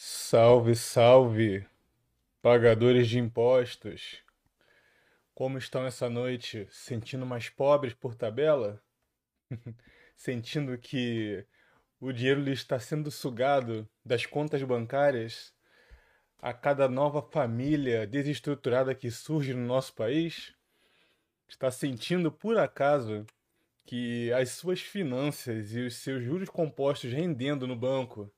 Salve, salve, pagadores de impostos. Como estão essa noite? Sentindo mais pobres por tabela? Sentindo que o dinheiro lhe está sendo sugado das contas bancárias a cada nova família desestruturada que surge no nosso país? Está sentindo por acaso que as suas finanças e os seus juros compostos rendendo no banco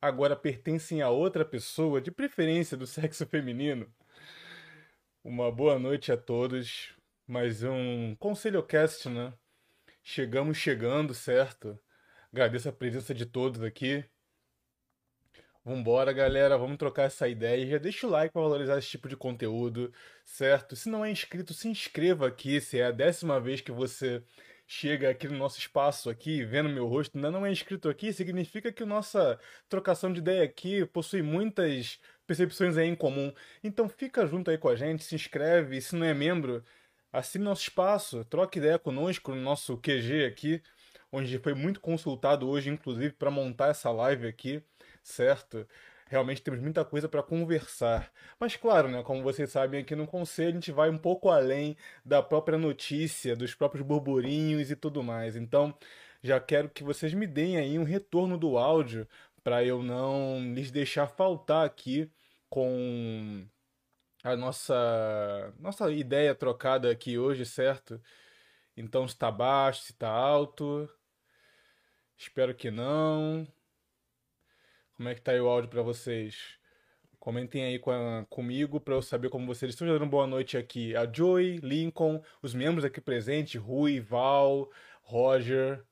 agora pertencem a outra pessoa, de preferência do sexo feminino. Uma boa noite a todos. Mais um Conselho Cast, né? Chegamos chegando, certo? Agradeço a presença de todos aqui. Vambora, galera, vamos trocar essa ideia. Já deixa o like para valorizar esse tipo de conteúdo, certo? Se não é inscrito, se inscreva aqui. Se é a décima vez que você chega aqui no nosso espaço aqui, vendo meu rosto, ainda não é inscrito aqui, significa que nossa trocação de ideia aqui possui muitas percepções aí em comum. Então fica junto aí com a gente, se inscreve, se não é membro, assine nosso espaço, troque ideia conosco no nosso QG aqui, onde foi muito consultado hoje, inclusive, para montar essa live aqui, certo? Realmente temos muita coisa para conversar. Mas claro, né, como vocês sabem aqui no conselho, a gente vai um pouco além da própria notícia, dos próprios burburinhos e tudo mais. Então, já quero que vocês me deem aí um retorno do áudio para eu não lhes deixar faltar aqui com a nossa nossa ideia trocada aqui hoje, certo? Então, se está baixo, se está alto. Espero que não. Como é que tá aí o áudio para vocês? Comentem aí com a, comigo para eu saber como vocês estão dando boa noite aqui. A Joy, Lincoln, os membros aqui presentes, Rui, Val, Roger,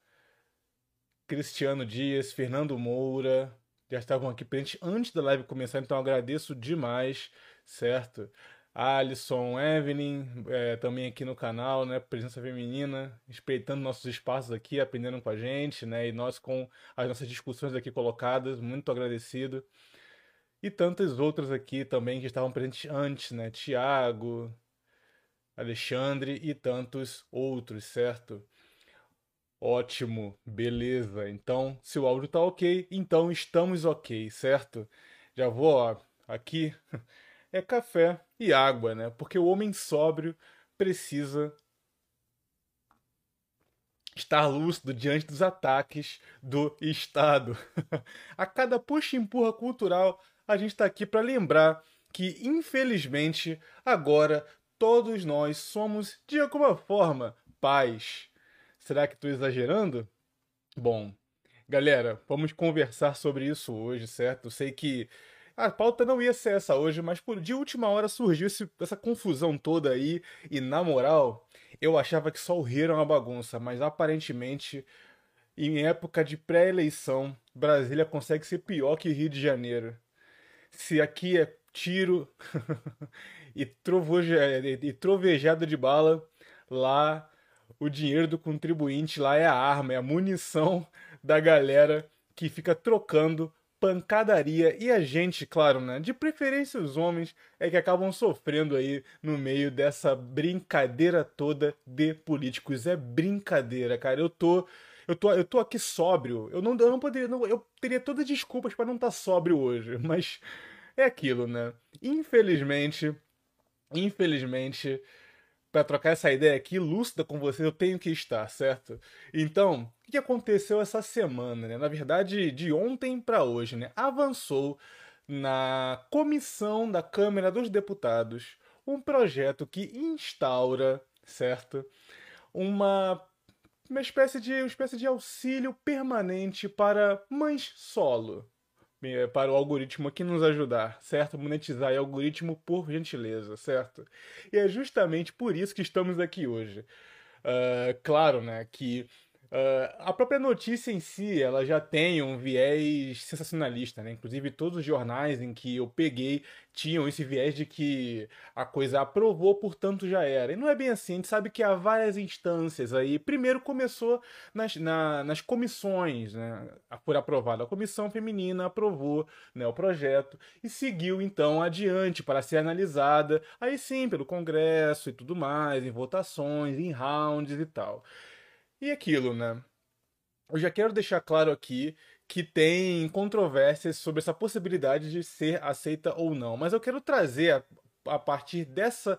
Cristiano Dias, Fernando Moura, já estavam aqui presentes antes da live começar, então agradeço demais, certo? Alisson, Evelyn, é, também aqui no canal, né? Presença feminina, espreitando nossos espaços aqui, aprendendo com a gente, né? E nós com as nossas discussões aqui colocadas, muito agradecido. E tantas outras aqui também que estavam presentes antes, né? Tiago, Alexandre e tantos outros, certo? Ótimo, beleza. Então, se o áudio tá ok, então estamos ok, certo? Já vou, ó, aqui é café e água, né? Porque o homem sóbrio precisa estar lúcido diante dos ataques do Estado. a cada puxa e empurra cultural, a gente está aqui para lembrar que, infelizmente, agora todos nós somos, de alguma forma, pais. Será que estou exagerando? Bom, galera, vamos conversar sobre isso hoje, certo? Sei que a pauta não ia ser essa hoje, mas por, de última hora surgiu esse, essa confusão toda aí. E na moral, eu achava que só o Rio era uma bagunça, mas aparentemente, em época de pré-eleição, Brasília consegue ser pior que Rio de Janeiro. Se aqui é tiro e, trovoje, e trovejada de bala, lá o dinheiro do contribuinte lá é a arma, é a munição da galera que fica trocando pancadaria e a gente, claro, né? De preferência os homens é que acabam sofrendo aí no meio dessa brincadeira toda de políticos. É brincadeira, cara. Eu tô eu tô, eu tô aqui sóbrio. Eu não, eu não poderia. Não, eu teria todas as desculpas para não estar tá sóbrio hoje. Mas é aquilo, né? Infelizmente. Infelizmente para trocar essa ideia aqui lúcida com vocês, eu tenho que estar, certo? Então, o que aconteceu essa semana, né? Na verdade, de ontem para hoje, né? Avançou na comissão da Câmara dos Deputados um projeto que instaura, certo? Uma uma espécie de uma espécie de auxílio permanente para mães solo, para o algoritmo aqui nos ajudar, certo? Monetizar o algoritmo por gentileza, certo? E é justamente por isso que estamos aqui hoje. Uh, claro, né, que Uh, a própria notícia em si, ela já tem um viés sensacionalista, né? Inclusive todos os jornais em que eu peguei tinham esse viés de que a coisa aprovou, portanto já era. E não é bem assim, a gente sabe que há várias instâncias aí. Primeiro começou nas, na, nas comissões, né? Por aprovado. A comissão feminina aprovou né, o projeto e seguiu então adiante para ser analisada, aí sim, pelo Congresso e tudo mais, em votações, em rounds e tal. E aquilo, né? Eu já quero deixar claro aqui que tem controvérsias sobre essa possibilidade de ser aceita ou não. Mas eu quero trazer, a, a partir dessa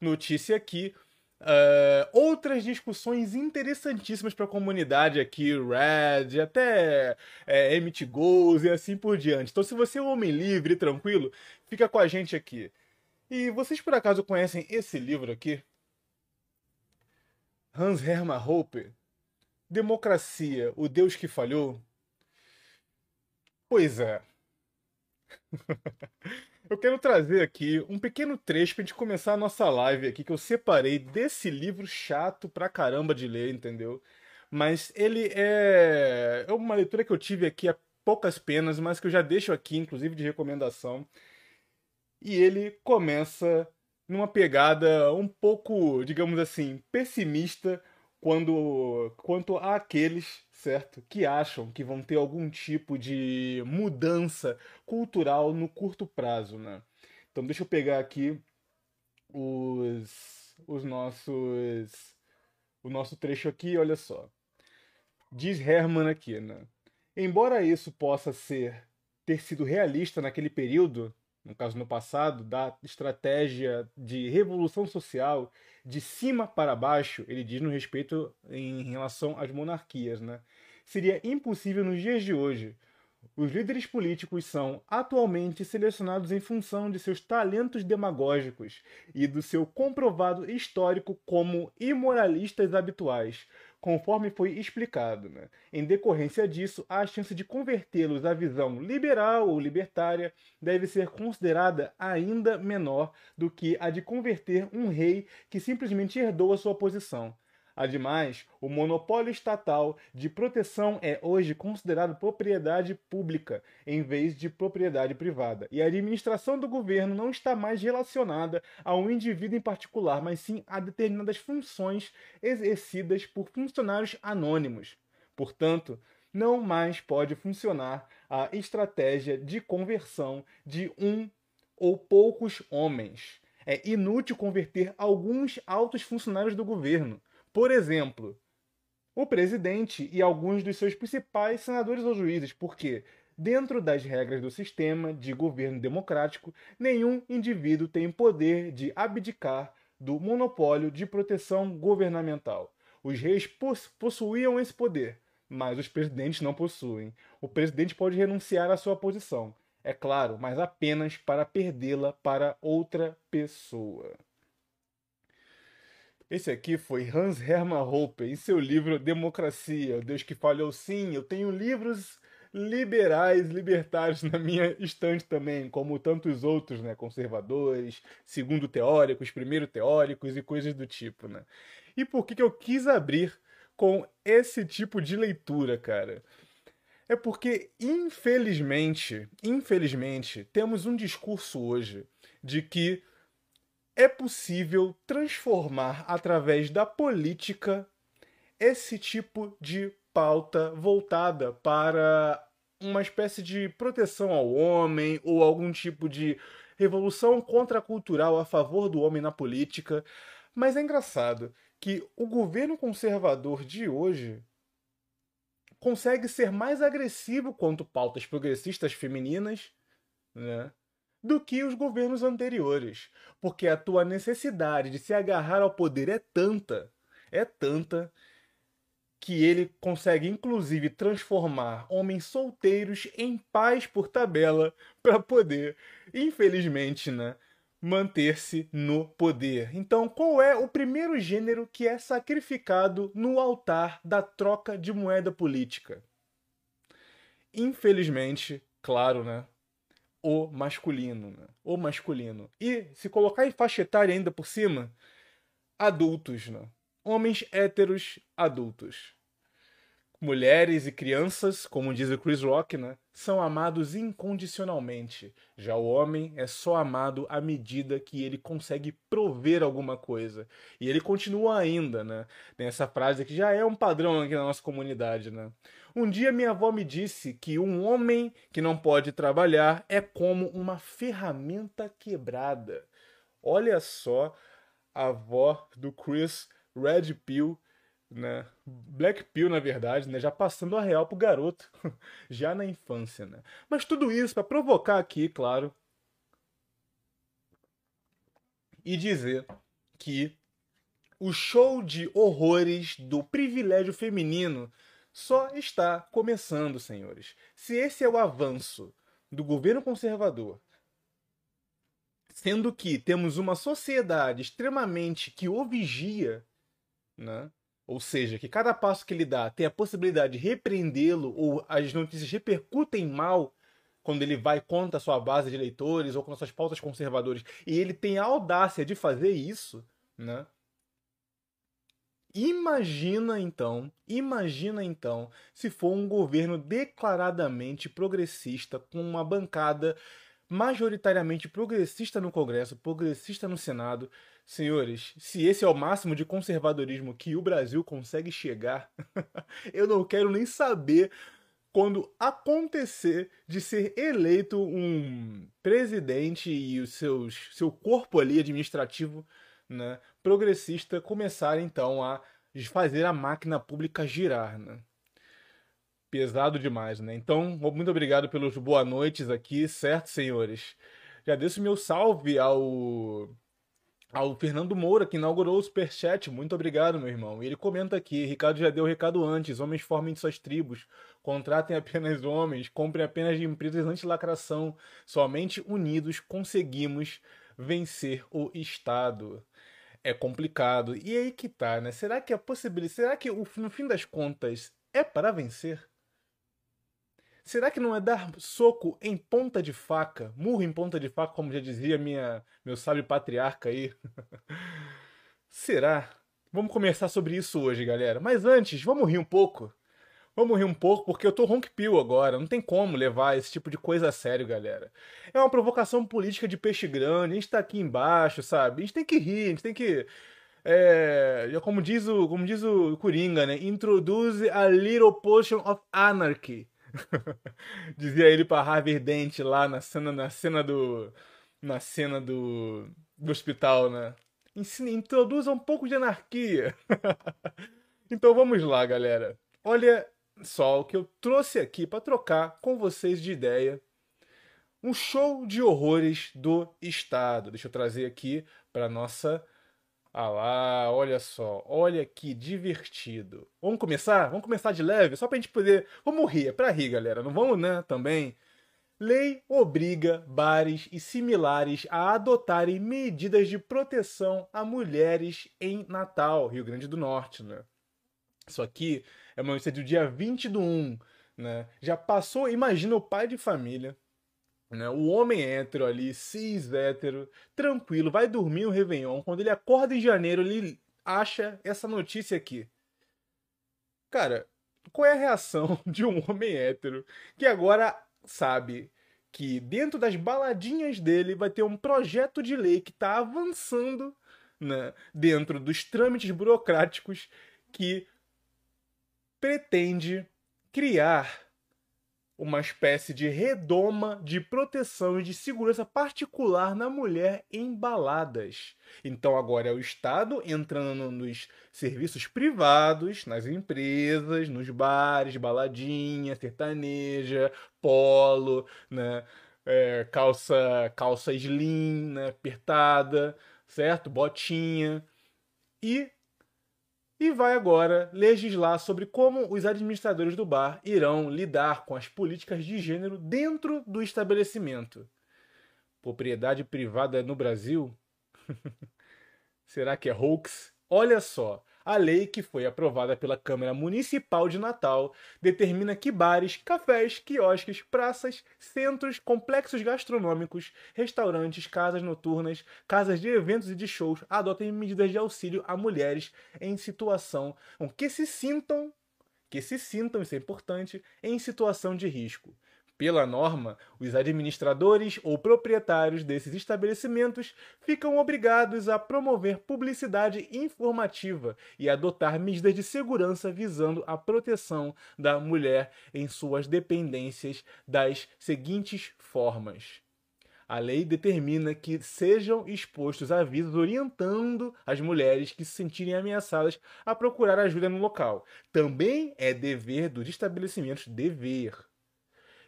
notícia aqui, uh, outras discussões interessantíssimas para a comunidade aqui, Red, até é, MT Goals e assim por diante. Então, se você é um homem livre e tranquilo, fica com a gente aqui. E vocês por acaso conhecem esse livro aqui? Hans Hermann Hoppe, Democracia, o Deus que falhou? Pois é. eu quero trazer aqui um pequeno trecho pra gente começar a nossa live aqui, que eu separei desse livro chato pra caramba de ler, entendeu? Mas ele é, é uma leitura que eu tive aqui a poucas penas, mas que eu já deixo aqui, inclusive de recomendação. E ele começa numa pegada um pouco, digamos assim, pessimista quando quanto àqueles, certo, que acham que vão ter algum tipo de mudança cultural no curto prazo, né? Então deixa eu pegar aqui os os nossos o nosso trecho aqui, olha só. Diz Herman aqui, né? Embora isso possa ser ter sido realista naquele período, no caso no passado, da estratégia de revolução social de cima para baixo, ele diz no respeito em relação às monarquias, né? Seria impossível nos dias de hoje. Os líderes políticos são atualmente selecionados em função de seus talentos demagógicos e do seu comprovado histórico como imoralistas habituais, conforme foi explicado. Né? Em decorrência disso, a chance de convertê-los à visão liberal ou libertária deve ser considerada ainda menor do que a de converter um rei que simplesmente herdou a sua posição. Ademais, o monopólio estatal de proteção é hoje considerado propriedade pública em vez de propriedade privada, e a administração do governo não está mais relacionada a um indivíduo em particular, mas sim a determinadas funções exercidas por funcionários anônimos. Portanto, não mais pode funcionar a estratégia de conversão de um ou poucos homens. É inútil converter alguns altos funcionários do governo. Por exemplo, o presidente e alguns dos seus principais senadores ou juízes, porque, dentro das regras do sistema de governo democrático, nenhum indivíduo tem poder de abdicar do monopólio de proteção governamental. Os reis possuíam esse poder, mas os presidentes não possuem. O presidente pode renunciar à sua posição, é claro, mas apenas para perdê-la para outra pessoa. Esse aqui foi Hans Hermann Hoppe, em seu livro Democracia, Deus que falhou sim. Eu tenho livros liberais, libertários na minha estante também, como tantos outros, né, conservadores, segundo teóricos, primeiro teóricos e coisas do tipo, né? E por que, que eu quis abrir com esse tipo de leitura, cara? É porque, infelizmente, infelizmente, temos um discurso hoje de que é possível transformar através da política esse tipo de pauta voltada para uma espécie de proteção ao homem ou algum tipo de revolução contracultural a favor do homem na política. Mas é engraçado que o governo conservador de hoje consegue ser mais agressivo quanto pautas progressistas femininas, né? Do que os governos anteriores, porque a tua necessidade de se agarrar ao poder é tanta, é tanta que ele consegue inclusive transformar homens solteiros em pais por tabela para poder, infelizmente, né, manter-se no poder. Então, qual é o primeiro gênero que é sacrificado no altar da troca de moeda política? Infelizmente, claro, né? O masculino. Né? O masculino. E se colocar em faixa etária ainda por cima, adultos. Né? Homens héteros adultos. Mulheres e crianças, como diz o Chris Rock, né, são amados incondicionalmente. Já o homem é só amado à medida que ele consegue prover alguma coisa. E ele continua ainda, né? Tem essa frase que já é um padrão aqui na nossa comunidade, né? Um dia minha avó me disse que um homem que não pode trabalhar é como uma ferramenta quebrada. Olha só a avó do Chris Red Pill né? Black Pill, na verdade, né? Já passando a real pro garoto, já na infância, né? Mas tudo isso para provocar aqui, claro, e dizer que o show de horrores do privilégio feminino só está começando, senhores. Se esse é o avanço do governo conservador, sendo que temos uma sociedade extremamente que o vigia, né? Ou seja, que cada passo que ele dá tem a possibilidade de repreendê-lo ou as notícias repercutem mal quando ele vai contra a sua base de eleitores ou contra suas pautas conservadoras, e ele tem a audácia de fazer isso, né? Imagina então, imagina então, se for um governo declaradamente progressista, com uma bancada majoritariamente progressista no Congresso, progressista no Senado. Senhores, se esse é o máximo de conservadorismo que o Brasil consegue chegar, eu não quero nem saber quando acontecer de ser eleito um presidente e o seus, seu corpo ali administrativo né, progressista começar então a fazer a máquina pública girar, né? Pesado demais, né? Então, muito obrigado pelos boa noites aqui, certo, senhores? Já deixo meu salve ao ao Fernando Moura, que inaugurou o Superchat. Muito obrigado, meu irmão. E ele comenta aqui: Ricardo já deu o recado antes. Homens formem suas tribos. Contratem apenas homens. Comprem apenas de empresas anti-lacração. Somente unidos conseguimos vencer o Estado é complicado. E aí que tá, né? Será que a possibilidade. Será que no fim das contas é para vencer? Será que não é dar soco em ponta de faca, murro em ponta de faca, como já dizia minha meu sábio patriarca aí? Será? Vamos conversar sobre isso hoje, galera. Mas antes, vamos rir um pouco. Vamos rir um pouco, porque eu tô ronquipil agora. Não tem como levar esse tipo de coisa a sério, galera. É uma provocação política de peixe grande. A gente tá aqui embaixo, sabe? A gente tem que rir, a gente tem que. É, como diz o, como diz o Coringa, né? Introduce a little potion of anarchy. Dizia ele para Harvey Dent lá na cena, na cena do, na cena do, do hospital, né? Ensina, introduza um pouco de anarquia. então vamos lá, galera. Olha, só o que eu trouxe aqui para trocar com vocês de ideia. Um show de horrores do Estado. Deixa eu trazer aqui para nossa. Ah lá, olha só, olha que divertido. Vamos começar? Vamos começar de leve, só pra gente poder. Vamos rir, é pra rir, galera. Não vamos, né? Também. Lei obriga bares e similares a adotarem medidas de proteção a mulheres em Natal, Rio Grande do Norte, né? Isso aqui é uma notícia do dia 20 do 1, né? Já passou, imagina o pai de família? O homem hétero ali, cis hétero, tranquilo, vai dormir o Réveillon. Quando ele acorda em janeiro, ele acha essa notícia aqui. Cara, qual é a reação de um homem hétero que agora sabe que dentro das baladinhas dele vai ter um projeto de lei que está avançando né, dentro dos trâmites burocráticos que pretende criar uma espécie de redoma de proteção e de segurança particular na mulher em baladas. Então agora é o Estado entrando nos serviços privados, nas empresas, nos bares, baladinha, sertaneja, polo, né? É, calça, calça slim, né? apertada, certo? Botinha. E e vai agora legislar sobre como os administradores do bar irão lidar com as políticas de gênero dentro do estabelecimento. Propriedade privada no Brasil? Será que é hoax? Olha só, a lei que foi aprovada pela Câmara Municipal de Natal determina que bares, cafés, quiosques, praças, centros, complexos gastronômicos, restaurantes, casas noturnas, casas de eventos e de shows adotem medidas de auxílio a mulheres em situação que se sintam que se sintam, isso é importante, em situação de risco. Pela norma, os administradores ou proprietários desses estabelecimentos ficam obrigados a promover publicidade informativa e adotar medidas de segurança visando a proteção da mulher em suas dependências das seguintes formas: A lei determina que sejam expostos avisos orientando as mulheres que se sentirem ameaçadas a procurar ajuda no local. Também é dever dos estabelecimentos dever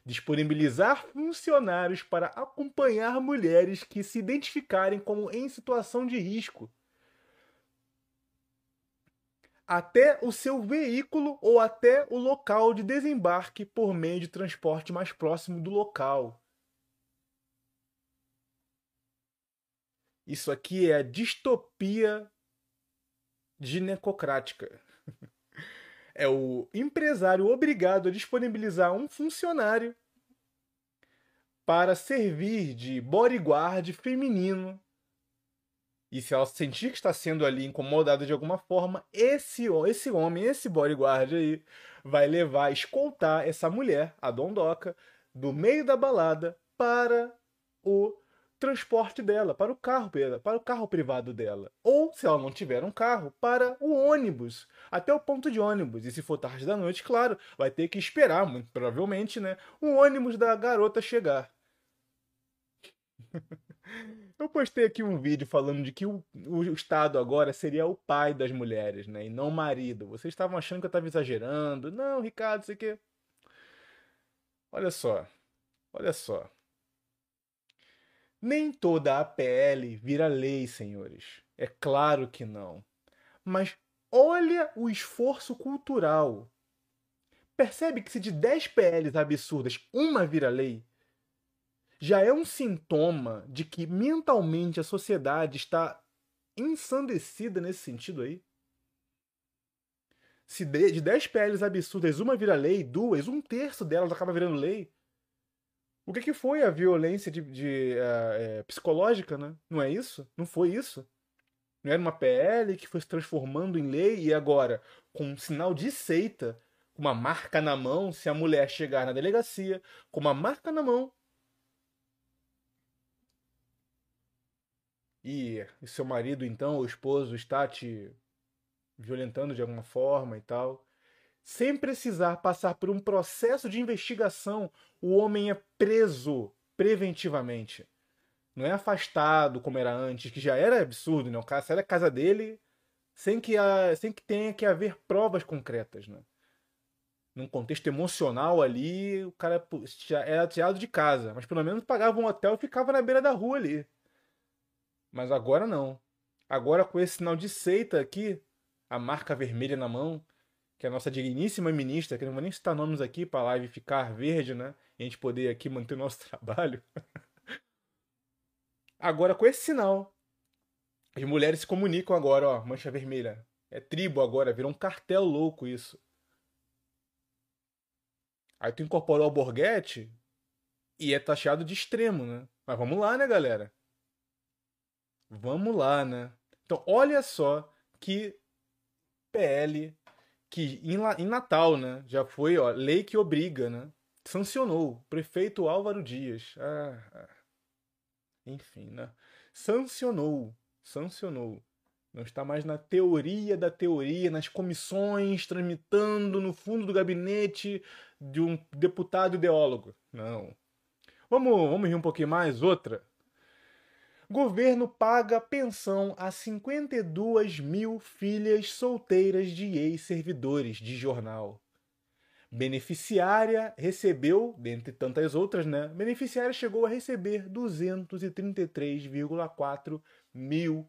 disponibilizar funcionários para acompanhar mulheres que se identificarem como em situação de risco até o seu veículo ou até o local de desembarque por meio de transporte mais próximo do local. Isso aqui é a distopia ginecocrática. É o empresário obrigado a disponibilizar um funcionário para servir de bodyguard feminino. E se ela sentir que está sendo ali incomodada de alguma forma, esse, esse homem, esse bodyguard aí, vai levar, escoltar essa mulher, a Dondoca, do meio da balada para o transporte dela, para o carro dela, para o carro privado dela. Ou, se ela não tiver um carro, para o ônibus, até o ponto de ônibus. E se for tarde da noite, claro, vai ter que esperar, muito provavelmente, né, o ônibus da garota chegar. Eu postei aqui um vídeo falando de que o, o, Estado agora seria o pai das mulheres, né? E não o marido. Vocês estavam achando que eu estava exagerando. Não, Ricardo, isso aqui. Olha só. Olha só. Nem toda a PL vira lei, senhores. É claro que não. Mas olha o esforço cultural. Percebe que se de 10 PLs absurdas uma vira lei, já é um sintoma de que mentalmente a sociedade está ensandecida nesse sentido aí? Se de 10 PLs absurdas uma vira lei, duas, um terço delas acaba virando lei, o que, que foi a violência de, de uh, é, psicológica, né? Não é isso? Não foi isso? Não era uma PL que foi se transformando em lei e agora, com um sinal de seita, com uma marca na mão, se a mulher chegar na delegacia, com uma marca na mão, e, seu marido, então, o esposo, está te violentando de alguma forma e tal, sem precisar passar por um processo de investigação, o homem é preso preventivamente. Não é afastado como era antes, que já era absurdo, né? O cara sai da casa dele sem que, a, sem que tenha que haver provas concretas, né? Num contexto emocional ali, o cara era tirado de casa, mas pelo menos pagava um hotel e ficava na beira da rua ali. Mas agora não. Agora com esse sinal de seita aqui, a marca vermelha na mão, que é a nossa digníssima ministra, que não vou nem citar nomes aqui para a live ficar verde, né? E a gente poder aqui manter o nosso trabalho. agora com esse sinal, as mulheres se comunicam agora, ó, mancha vermelha. É tribo agora, virou um cartel louco isso. Aí tu incorporou o Borghetti e é taxado de extremo, né? Mas vamos lá, né, galera? Vamos lá, né? Então, olha só que PL que em, em Natal, né? Já foi, ó, lei que obriga, né? Sancionou. Prefeito Álvaro Dias. Ah, ah. enfim, né? Sancionou. Sancionou. Não está mais na teoria da teoria, nas comissões, tramitando no fundo do gabinete de um deputado ideólogo. Não. Vamos, vamos rir um pouquinho mais? Outra. Governo paga pensão a 52 mil filhas solteiras de ex-servidores de jornal. Beneficiária recebeu, dentre tantas outras, né? Beneficiária chegou a receber 233,4 mil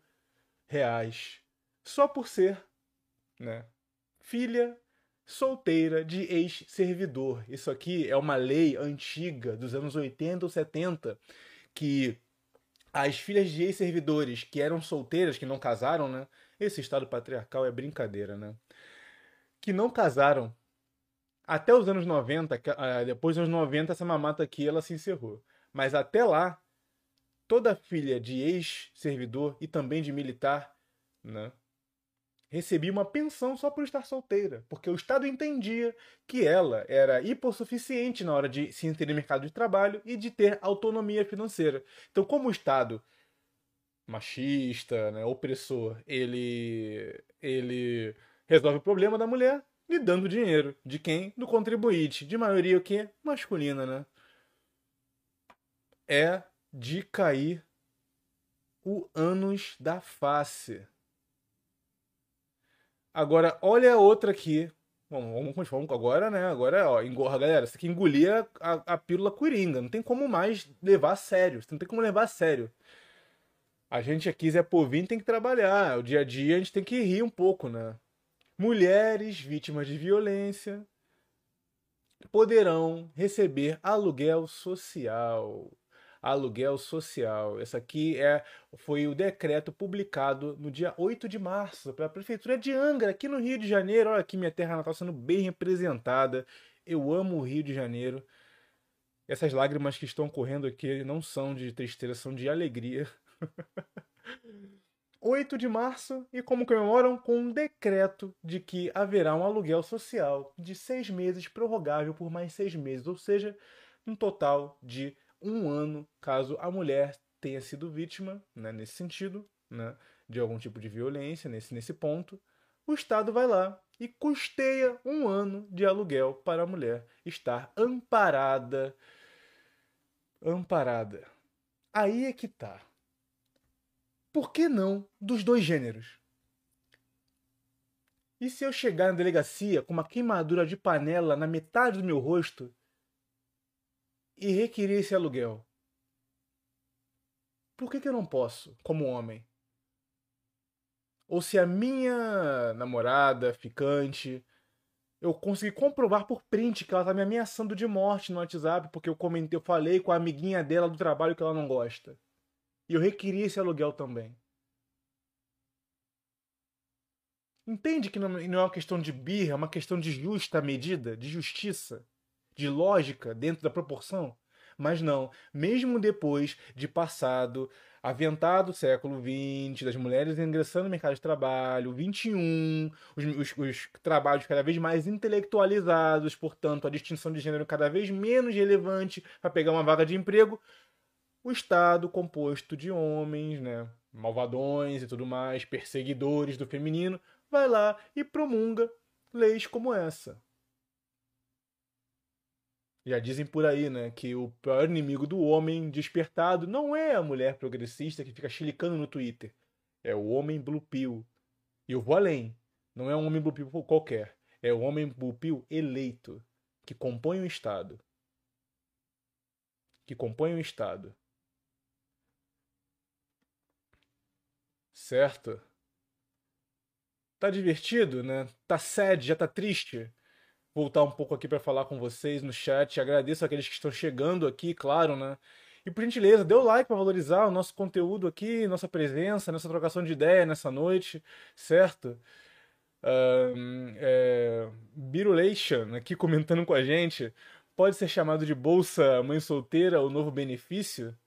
reais só por ser, né? Filha solteira de ex-servidor. Isso aqui é uma lei antiga dos anos 80 ou 70 que as filhas de ex-servidores que eram solteiras, que não casaram, né? Esse estado patriarcal é brincadeira, né? Que não casaram. Até os anos 90, ah, depois dos anos 90, essa mamata aqui ela se encerrou. Mas até lá, toda filha de ex-servidor e também de militar, né? Recebia uma pensão só por estar solteira, porque o Estado entendia que ela era hipossuficiente na hora de se inserir no mercado de trabalho e de ter autonomia financeira. Então, como o Estado machista, né, opressor, ele ele resolve o problema da mulher lhe dando dinheiro. De quem? Do contribuinte. De maioria o quê? Masculina, né? É de cair o ânus da face. Agora, olha a outra aqui. Bom, vamos, vamos agora, né? Agora, ó, engorra, galera. Você tem que engolir a, a, pílula coringa. Não tem como mais levar a sério. Você não tem como levar a sério. A gente aqui, Zé Povinho, tem que trabalhar. O dia a dia a gente tem que rir um pouco, né? Mulheres vítimas de violência poderão receber aluguel social aluguel social. Essa aqui é, foi o decreto publicado no dia 8 de março pela Prefeitura de Angra, aqui no Rio de Janeiro. Olha aqui minha terra natal sendo bem representada. Eu amo o Rio de Janeiro. Essas lágrimas que estão correndo aqui não são de tristeza, são de alegria. 8 de março e como comemoram com um decreto de que haverá um aluguel social de seis meses prorrogável por mais seis meses, ou seja, um total de um ano caso a mulher tenha sido vítima, né, nesse sentido, né, de algum tipo de violência, nesse, nesse ponto, o Estado vai lá e custeia um ano de aluguel para a mulher estar amparada. Amparada. Aí é que tá. Por que não dos dois gêneros? E se eu chegar na delegacia com uma queimadura de panela na metade do meu rosto e requerer esse aluguel? Por que, que eu não posso, como homem? Ou se a minha namorada, ficante, eu consegui comprovar por print que ela tá me ameaçando de morte no WhatsApp porque eu comentei, eu falei com a amiguinha dela do trabalho que ela não gosta. E eu requeri esse aluguel também. Entende que não é uma questão de birra, é uma questão de justa medida, de justiça? De lógica dentro da proporção. Mas não, mesmo depois de passado, aventado século XX, das mulheres ingressando no mercado de trabalho, 21, os, os, os trabalhos cada vez mais intelectualizados, portanto, a distinção de gênero cada vez menos relevante para pegar uma vaga de emprego, o Estado composto de homens, né, malvadões e tudo mais, perseguidores do feminino, vai lá e promulga leis como essa. Já dizem por aí, né, que o pior inimigo do homem despertado não é a mulher progressista que fica chilicando no Twitter. É o homem blue pill. E eu vou além. Não é um homem blue pill qualquer. É o homem blue pill eleito, que compõe o Estado. Que compõe o Estado. Certo? Tá divertido, né? Tá sad, já tá triste? Voltar um pouco aqui para falar com vocês no chat. Agradeço aqueles que estão chegando aqui, claro, né? E por gentileza, dê o like para valorizar o nosso conteúdo aqui, nossa presença, nossa trocação de ideia nessa noite, certo? Um, é, Birulation aqui comentando com a gente. Pode ser chamado de Bolsa Mãe Solteira o novo benefício?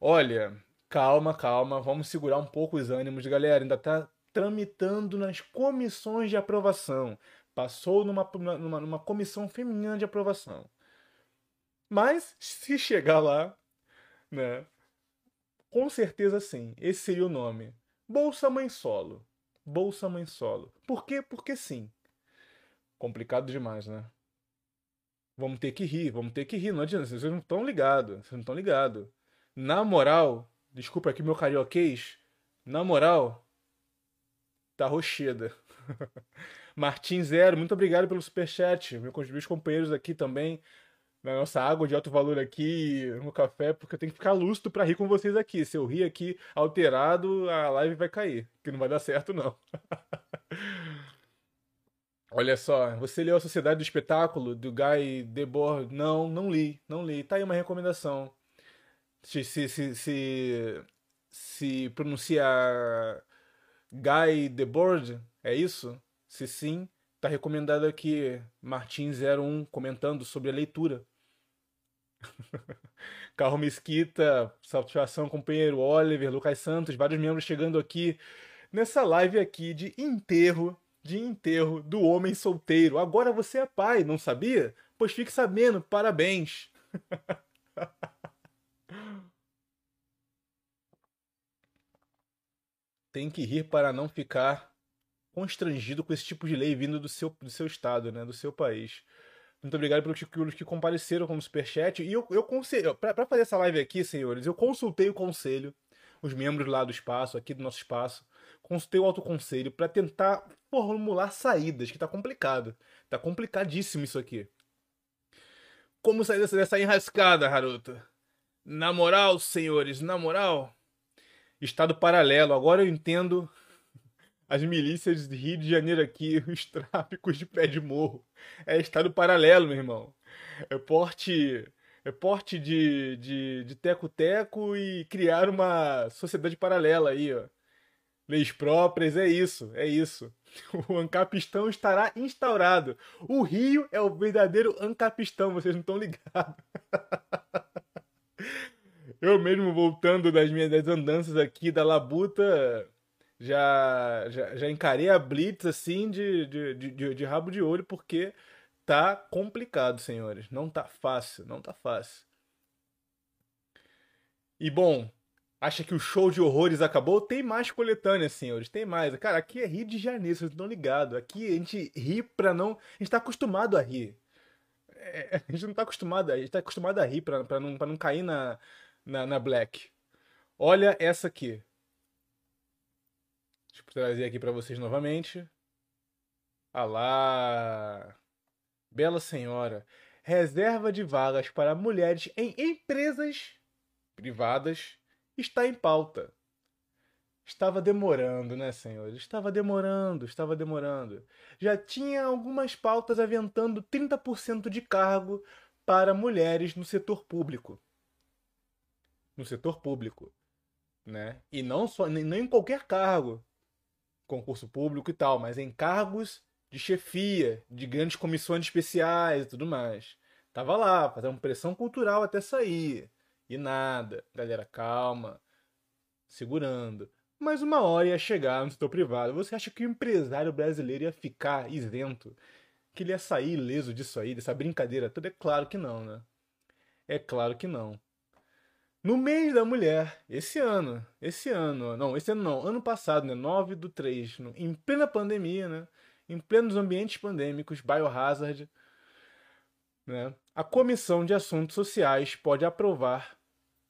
Olha, calma, calma, vamos segurar um pouco os ânimos, galera. Ainda está tramitando nas comissões de aprovação passou numa, numa, numa comissão feminina de aprovação. Mas, se chegar lá, né? Com certeza sim, esse seria o nome. Bolsa Mãe Solo. Bolsa Mãe Solo. Por quê? Porque sim. Complicado demais, né? Vamos ter que rir, vamos ter que rir. Não adianta, vocês não estão ligados. Vocês não estão ligados. Na moral, desculpa aqui meu carioquês. Na moral, tá rocheda. Martin Zero, muito obrigado pelo superchat. Meus companheiros aqui também, na nossa água de alto valor aqui no café, porque eu tenho que ficar lúcido para rir com vocês aqui. Se eu rir aqui alterado, a live vai cair, que não vai dar certo não. Olha só, você leu A Sociedade do Espetáculo, do Guy Debord? Não, não li, não li. Tá aí uma recomendação. Se, se, se, se, se pronuncia Guy Debord, é isso? Se sim, tá recomendado aqui Martins01 comentando sobre a leitura. Carro Mesquita, satisfação companheiro Oliver, Lucas Santos, vários membros chegando aqui nessa live aqui de enterro, de enterro do homem solteiro. Agora você é pai, não sabia? Pois fique sabendo, parabéns. Tem que rir para não ficar constrangido com esse tipo de lei vindo do seu, do seu estado, né, do seu país. Muito obrigado pelos que, compareceram com o Superchat. E eu, eu conselho, para fazer essa live aqui, senhores, eu consultei o conselho, os membros lá do espaço, aqui do nosso espaço, consultei o autoconselho para tentar formular saídas, que tá complicado. Tá complicadíssimo isso aqui. Como sair dessa, dessa enrascada, Haruto? Na moral, senhores, na moral. Estado paralelo. Agora eu entendo as milícias de Rio de Janeiro aqui, os tráficos de pé de morro. É estado paralelo, meu irmão. É porte, é porte de, de, de teco-teco e criar uma sociedade paralela aí, ó. Leis próprias, é isso, é isso. O Ancapistão estará instaurado. O Rio é o verdadeiro Ancapistão, vocês não estão ligados. Eu mesmo voltando das minhas das andanças aqui da Labuta, já, já, já encarei a Blitz assim de, de, de, de rabo de olho, porque tá complicado, senhores. Não tá fácil, não tá fácil. E bom, acha que o show de horrores acabou? Tem mais coletânea, senhores, tem mais. Cara, aqui é Rio de Janeiro, vocês estão ligados. Aqui a gente ri pra não. A gente tá acostumado a rir. É, a gente não tá acostumado, a gente tá acostumado a rir pra, pra, não, pra não cair na, na, na Black. Olha essa aqui. Eu trazer aqui para vocês novamente. Ah lá! Bela Senhora. Reserva de vagas para mulheres em empresas privadas está em pauta. Estava demorando, né, senhores? Estava demorando, estava demorando. Já tinha algumas pautas aventando 30% de cargo para mulheres no setor público. No setor público, né? E não só nem em qualquer cargo concurso público e tal, mas em cargos de chefia, de grandes comissões especiais e tudo mais. Tava lá, fazendo pressão cultural até sair. E nada. Galera, calma. Segurando. Mas uma hora ia chegar no setor privado. Você acha que o empresário brasileiro ia ficar isento? Que ele ia sair ileso disso aí, dessa brincadeira toda? É claro que não, né? É claro que não. No mês da mulher, esse ano, esse ano, não, esse ano não, ano passado, né, 9 do 3, no, em plena pandemia, né, em plenos ambientes pandêmicos, biohazard, né, a Comissão de Assuntos Sociais pode aprovar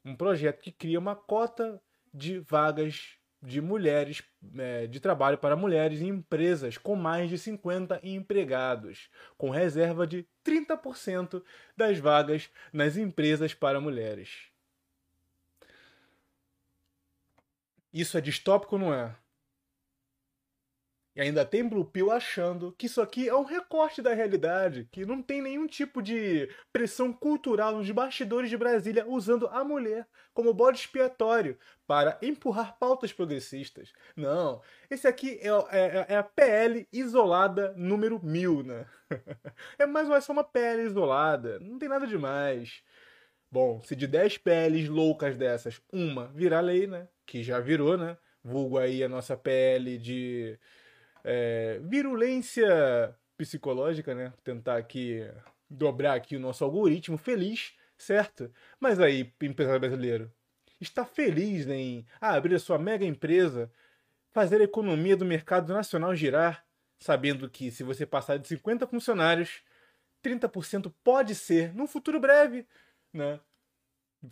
um projeto que cria uma cota de vagas de mulheres, é, de trabalho para mulheres em empresas com mais de 50 empregados, com reserva de 30% das vagas nas empresas para mulheres. Isso é distópico não é? E ainda tem Blue Pill achando que isso aqui é um recorte da realidade, que não tem nenhum tipo de pressão cultural nos bastidores de Brasília usando a mulher como bode expiatório para empurrar pautas progressistas. Não, esse aqui é, é, é a PL isolada número mil, né? é mais ou só uma PL isolada, não tem nada demais. Bom, se de 10 PLs loucas dessas, uma virar lei, né? que já virou, né? Vulgo aí a nossa PL de é, virulência psicológica, né? Tentar aqui dobrar aqui o nosso algoritmo feliz, certo? Mas aí, empresário brasileiro, está feliz em abrir a sua mega empresa, fazer a economia do mercado nacional girar, sabendo que se você passar de 50 funcionários, 30% pode ser, num futuro breve, né?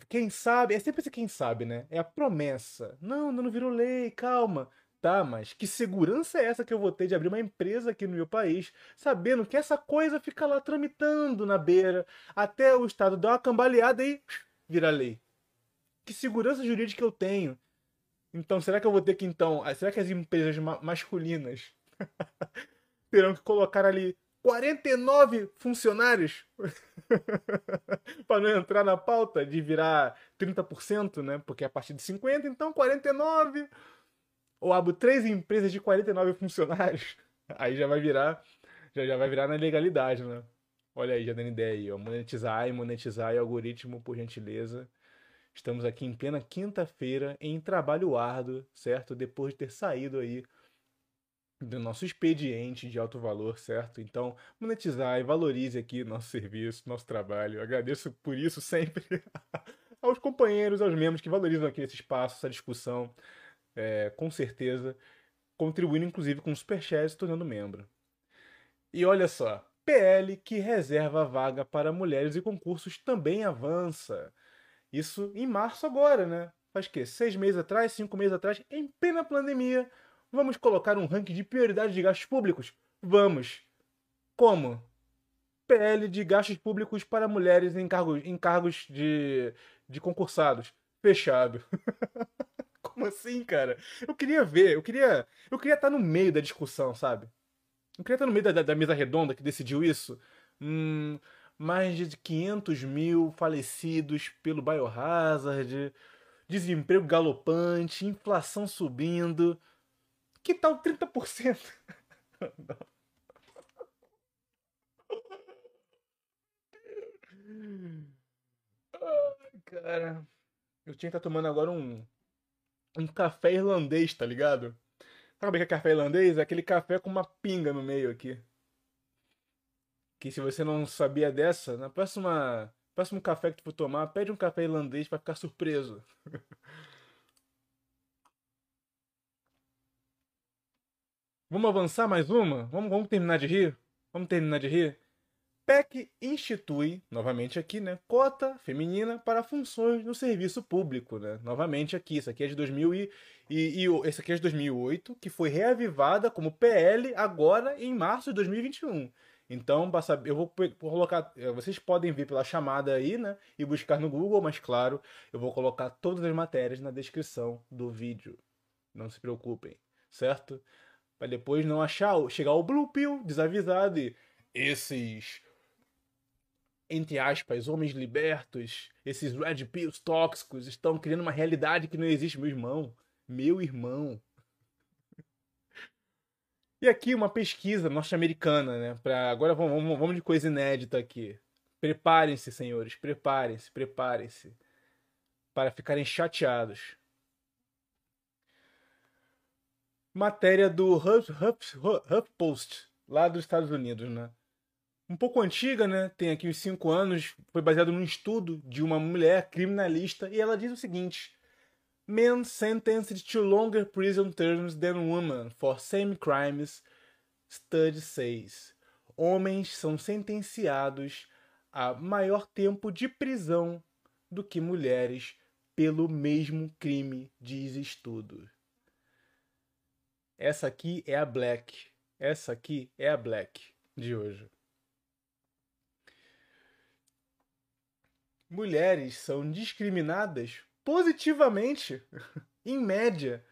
Quem sabe, é sempre esse quem sabe, né? É a promessa. Não, não virou lei, calma. Tá, mas que segurança é essa que eu vou ter de abrir uma empresa aqui no meu país, sabendo que essa coisa fica lá tramitando na beira, até o Estado dar uma cambaleada e vira lei? Que segurança jurídica eu tenho? Então, será que eu vou ter que, então, será que as empresas ma masculinas terão que colocar ali 49 funcionários para não entrar na pauta de virar 30%, né? Porque é a partir de 50, então 49. Ou abro três empresas de 49 funcionários. Aí já vai virar, já, já vai virar na legalidade, né? Olha aí, já dando ideia aí, ó. Monetizar e monetizar e algoritmo, por gentileza. Estamos aqui em plena quinta-feira em trabalho árduo, certo? Depois de ter saído aí do nosso expediente de alto valor, certo? Então, monetizar e valorize aqui nosso serviço, nosso trabalho. Eu agradeço por isso sempre aos companheiros, aos membros que valorizam aqui esse espaço, essa discussão, é, com certeza, contribuindo inclusive com o Superchat se tornando membro. E olha só, PL que reserva vaga para mulheres e concursos também avança. Isso em março agora, né? Faz que seis meses atrás, cinco meses atrás, em plena pandemia, vamos colocar um ranking de prioridade de gastos públicos? Vamos. Como? PL de gastos públicos para mulheres em cargos, em cargos de, de concursados. Fechado. Como assim, cara? Eu queria ver, eu queria. Eu queria estar no meio da discussão, sabe? Eu queria estar no meio da, da mesa redonda que decidiu isso. Hum, mais de 500 mil falecidos pelo biohazard, desemprego galopante, inflação subindo. Que tal 30%? Ai, cara. Eu tinha que estar tomando agora um, um café irlandês, tá ligado? Sabe o que é café irlandês? É aquele café com uma pinga no meio aqui. Que se você não sabia dessa, na próxima próximo café que tu for tomar, pede um café irlandês para ficar surpreso. vamos avançar mais uma? Vamos, vamos terminar de rir? Vamos terminar de rir? PEC institui, novamente aqui, né, cota feminina para funções no serviço público, né? Novamente aqui, isso aqui é de 2000 e, e, e esse aqui é de 2008, que foi reavivada como PL agora em março de 2021. Então, eu vou colocar, eh, vocês podem ver pela chamada aí, né, e buscar no Google, mas claro, eu vou colocar todas as matérias na descrição do vídeo. Não se preocupem, certo? Para depois não achar, chegar o Blue Pill desavisado e esses entre aspas, homens libertos, esses red pills tóxicos, estão criando uma realidade que não existe, meu irmão. Meu irmão. E aqui uma pesquisa norte-americana, né? Pra... Agora vamos, vamos de coisa inédita aqui. Preparem-se, senhores, preparem-se, preparem-se para ficarem chateados. Matéria do HuffPost, lá dos Estados Unidos, né? um pouco antiga, né? Tem aqui uns 5 anos, foi baseado num estudo de uma mulher criminalista e ela diz o seguinte: Men sentenced to longer prison terms than women for same crimes, study says. Homens são sentenciados a maior tempo de prisão do que mulheres pelo mesmo crime, diz estudo. Essa aqui é a Black. Essa aqui é a Black de hoje. mulheres são discriminadas positivamente, em média,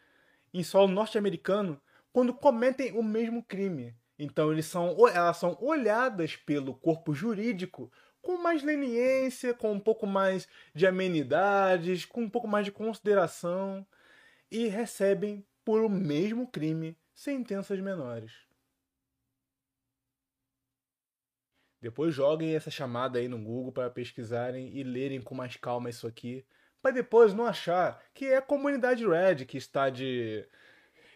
em solo norte-americano, quando cometem o mesmo crime. Então eles são, elas são olhadas pelo corpo jurídico com mais leniência, com um pouco mais de amenidades, com um pouco mais de consideração e recebem por o mesmo crime sentenças menores. Depois joguem essa chamada aí no Google para pesquisarem e lerem com mais calma isso aqui, para depois não achar que é a comunidade Red que está de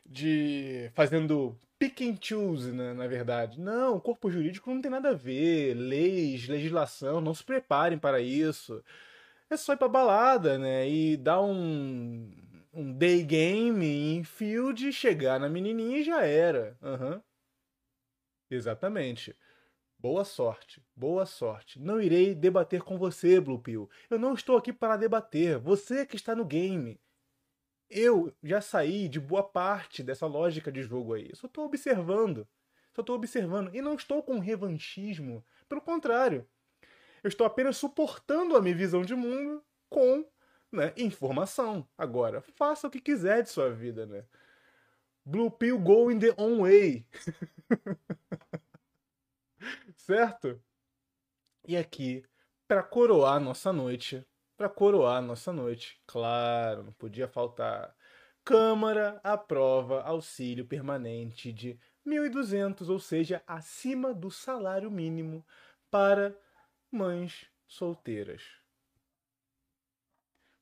de fazendo pick and choose, né, na verdade. Não, corpo jurídico não tem nada a ver, leis, legislação, não se preparem para isso. É só ir pra balada, né, e dar um um day game em field, chegar na menininha e já era. Uhum. Exatamente. Boa sorte, boa sorte. Não irei debater com você, Blue Pill. Eu não estou aqui para debater. Você que está no game. Eu já saí de boa parte dessa lógica de jogo aí. Só estou observando. Só estou observando. E não estou com revanchismo. Pelo contrário. Eu estou apenas suportando a minha visão de mundo com né, informação. Agora, faça o que quiser de sua vida, né? Blue Pill go in the own way. certo? E aqui, para coroar nossa noite, para coroar nossa noite, claro, não podia faltar. Câmara aprova auxílio permanente de 1.200, ou seja, acima do salário mínimo para mães solteiras.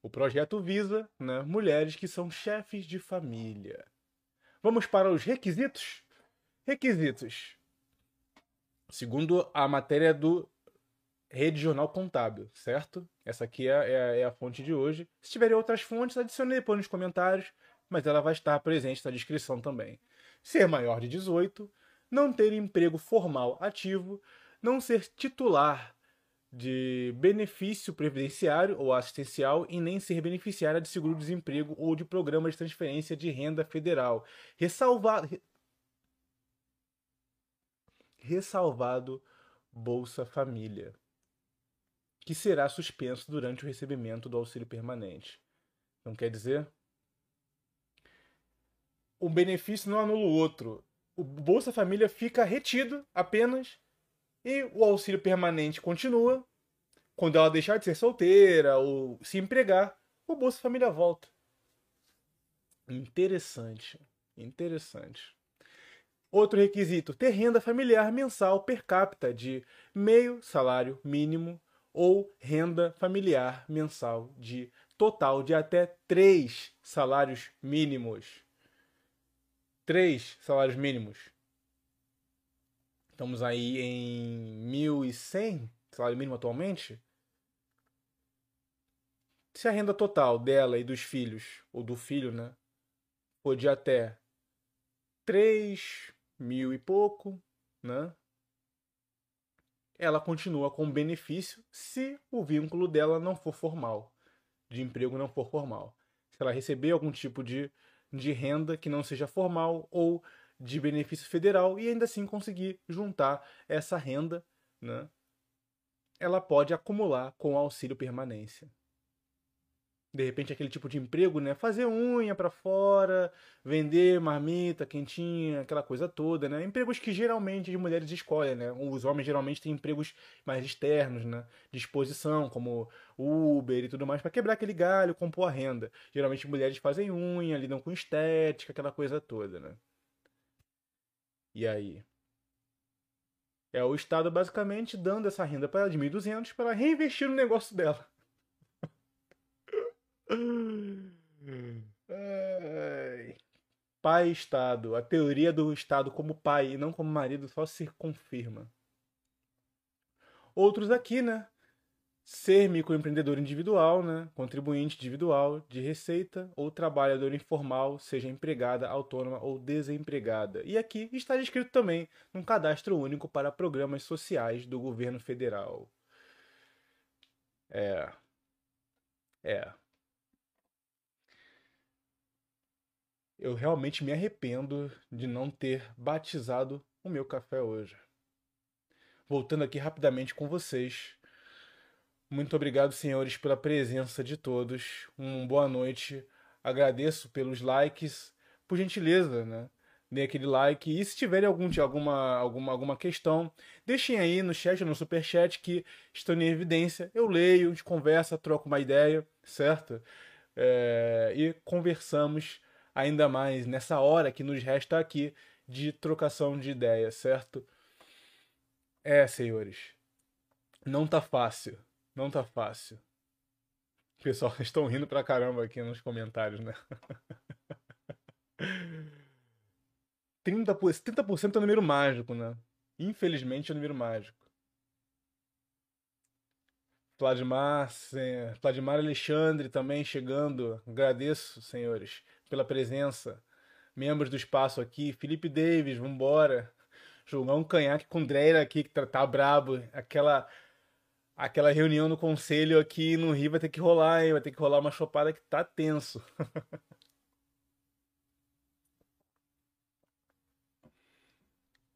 O projeto visa né, mulheres que são chefes de família. Vamos para os requisitos? Requisitos: segundo a matéria do Rede Jornal Contábil, certo? Essa aqui é, é, é, a fonte de hoje. Se tiverem outras fontes, adicione depois nos comentários, mas ela vai estar presente na descrição também. Ser maior de 18, não ter emprego formal ativo, não ser titular de benefício previdenciário ou assistencial e nem ser beneficiária de seguro-desemprego ou de programa de transferência de renda federal. Ressalvado, ressalvado Bolsa Família, que será suspenso durante o recebimento do auxílio permanente. Não quer dizer? O benefício não anula o outro. O Bolsa Família fica retido apenas e o auxílio permanente continua. Quando ela deixar de ser solteira ou se empregar, o Bolsa Família volta. Interessante. Interessante. Outro requisito: ter renda familiar mensal per capita de meio salário mínimo ou renda familiar mensal de total de até três salários mínimos. Três salários mínimos. Estamos aí em 1.100 salário mínimo atualmente. Se a renda total dela e dos filhos, ou do filho, né, for de até 3 mil e pouco, né? Ela continua com benefício se o vínculo dela não for formal, de emprego não for formal. Se ela receber algum tipo de, de renda que não seja formal ou de benefício federal e ainda assim conseguir juntar essa renda, né? Ela pode acumular com auxílio permanência de repente aquele tipo de emprego, né? Fazer unha para fora, vender marmita, quentinha, aquela coisa toda, né? Empregos que geralmente as mulheres escolhem, né? Os homens geralmente têm empregos mais externos, né? De exposição, como Uber e tudo mais, para quebrar aquele galho, compor a renda. Geralmente mulheres fazem unha, lidam com estética, aquela coisa toda, né? E aí? É o Estado basicamente dando essa renda para ela de 1.200 para reinvestir no negócio dela. Pai Estado. A teoria do Estado como pai e não como marido só se confirma. Outros aqui, né? Ser microempreendedor individual, né? Contribuinte individual de receita ou trabalhador informal, seja empregada, autônoma ou desempregada. E aqui está escrito também num cadastro único para programas sociais do governo federal. É. É. eu realmente me arrependo de não ter batizado o meu café hoje. Voltando aqui rapidamente com vocês. Muito obrigado, senhores, pela presença de todos. Uma boa noite. Agradeço pelos likes. Por gentileza, né? Dê aquele like. E se tiverem algum, alguma, alguma, alguma questão, deixem aí no chat, no superchat, que estão em evidência. Eu leio, a gente conversa, troca uma ideia, certo? É, e conversamos ainda mais nessa hora que nos resta aqui de trocação de ideias, certo? É, senhores. Não tá fácil. Não tá fácil. Pessoal, estão rindo pra caramba aqui nos comentários, né? 30%, 30% é o número mágico, né? Infelizmente é o número mágico. Vladimar Alexandre também chegando. Agradeço, senhores pela presença. Membros do espaço aqui, Felipe Davis, vambora. Jogar um canhaque com Dreyer aqui, que tá, tá brabo. Aquela aquela reunião no conselho aqui no Rio vai ter que rolar, hein? Vai ter que rolar uma chopada que tá tenso.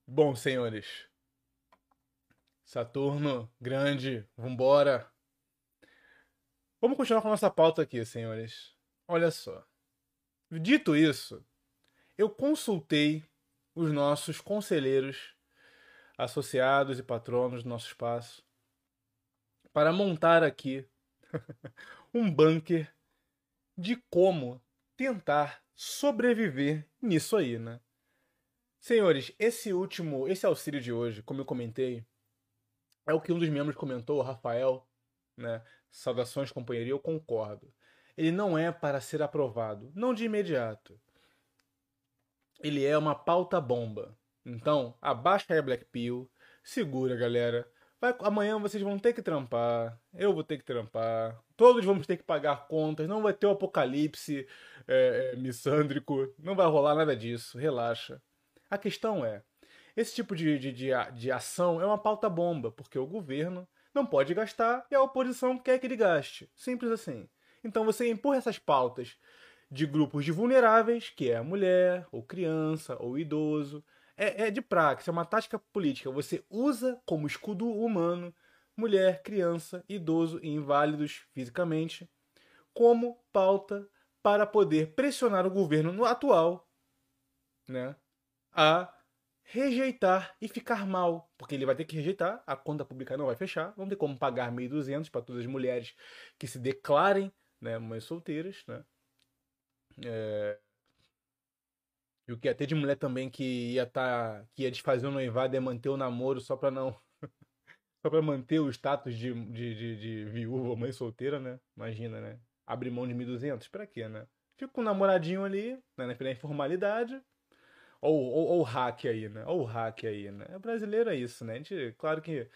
Bom, senhores. Saturno, grande, vambora. Vamos continuar com a nossa pauta aqui, senhores. Olha só. Dito isso, eu consultei os nossos conselheiros, associados e patronos do nosso espaço para montar aqui um bunker de como tentar sobreviver nisso aí, né? Senhores, esse último, esse auxílio de hoje, como eu comentei, é o que um dos membros comentou, o Rafael, né? Saudações, companheiro, eu concordo ele não é para ser aprovado, não de imediato. Ele é uma pauta bomba. Então, abaixa a Black Pill, segura, galera. Vai, amanhã vocês vão ter que trampar, eu vou ter que trampar, todos vamos ter que pagar contas, não vai ter o um apocalipse é, é, missândrico, não vai rolar nada disso, relaxa. A questão é, esse tipo de, de, de, de ação é uma pauta bomba, porque o governo não pode gastar e a oposição quer que ele gaste. Simples assim. Então você empurra essas pautas de grupos de vulneráveis, que é a mulher, ou criança, ou idoso. É, é de praxe, é uma tática política. Você usa como escudo humano mulher, criança, idoso e inválidos fisicamente como pauta para poder pressionar o governo no atual né, a rejeitar e ficar mal, porque ele vai ter que rejeitar, a conta pública não vai fechar, não tem como pagar 1.200 para todas as mulheres que se declarem né, mães solteiras, né? É... E o que ia ter de mulher também que ia tá, que ia desfazer o noivado e manter o namoro só para não só para manter o status de, de, de, de viúva ou mãe solteira, né? Imagina, né? Abre mão de 1.200, para quê, né? Fica com um namoradinho ali, né, na informalidade, ou, ou, ou hack aí, né? Ou hack aí, né? É brasileiro é isso, né? A gente, claro que,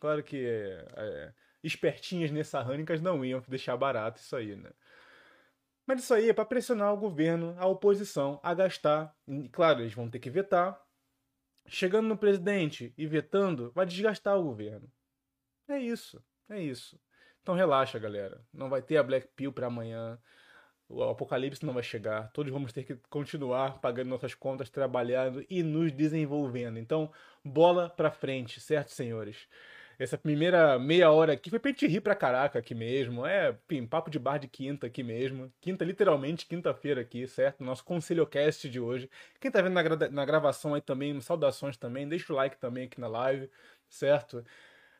claro que é, espertinhas nessarrânicas não iam deixar barato isso aí, né? Mas isso aí é para pressionar o governo, a oposição, a gastar. E, claro, eles vão ter que vetar. Chegando no presidente e vetando, vai desgastar o governo. É isso, é isso. Então relaxa, galera. Não vai ter a Black Pill para amanhã o apocalipse não vai chegar. Todos vamos ter que continuar pagando nossas contas, trabalhando e nos desenvolvendo. Então, bola pra frente, certo, senhores? Essa primeira meia hora aqui foi pra gente rir pra caraca aqui mesmo. É, pim, papo de bar de quinta aqui mesmo. Quinta, literalmente, quinta-feira aqui, certo? Nosso ConselhoCast de hoje. Quem tá vendo na, gra na gravação aí também, saudações também. Deixa o like também aqui na live, certo?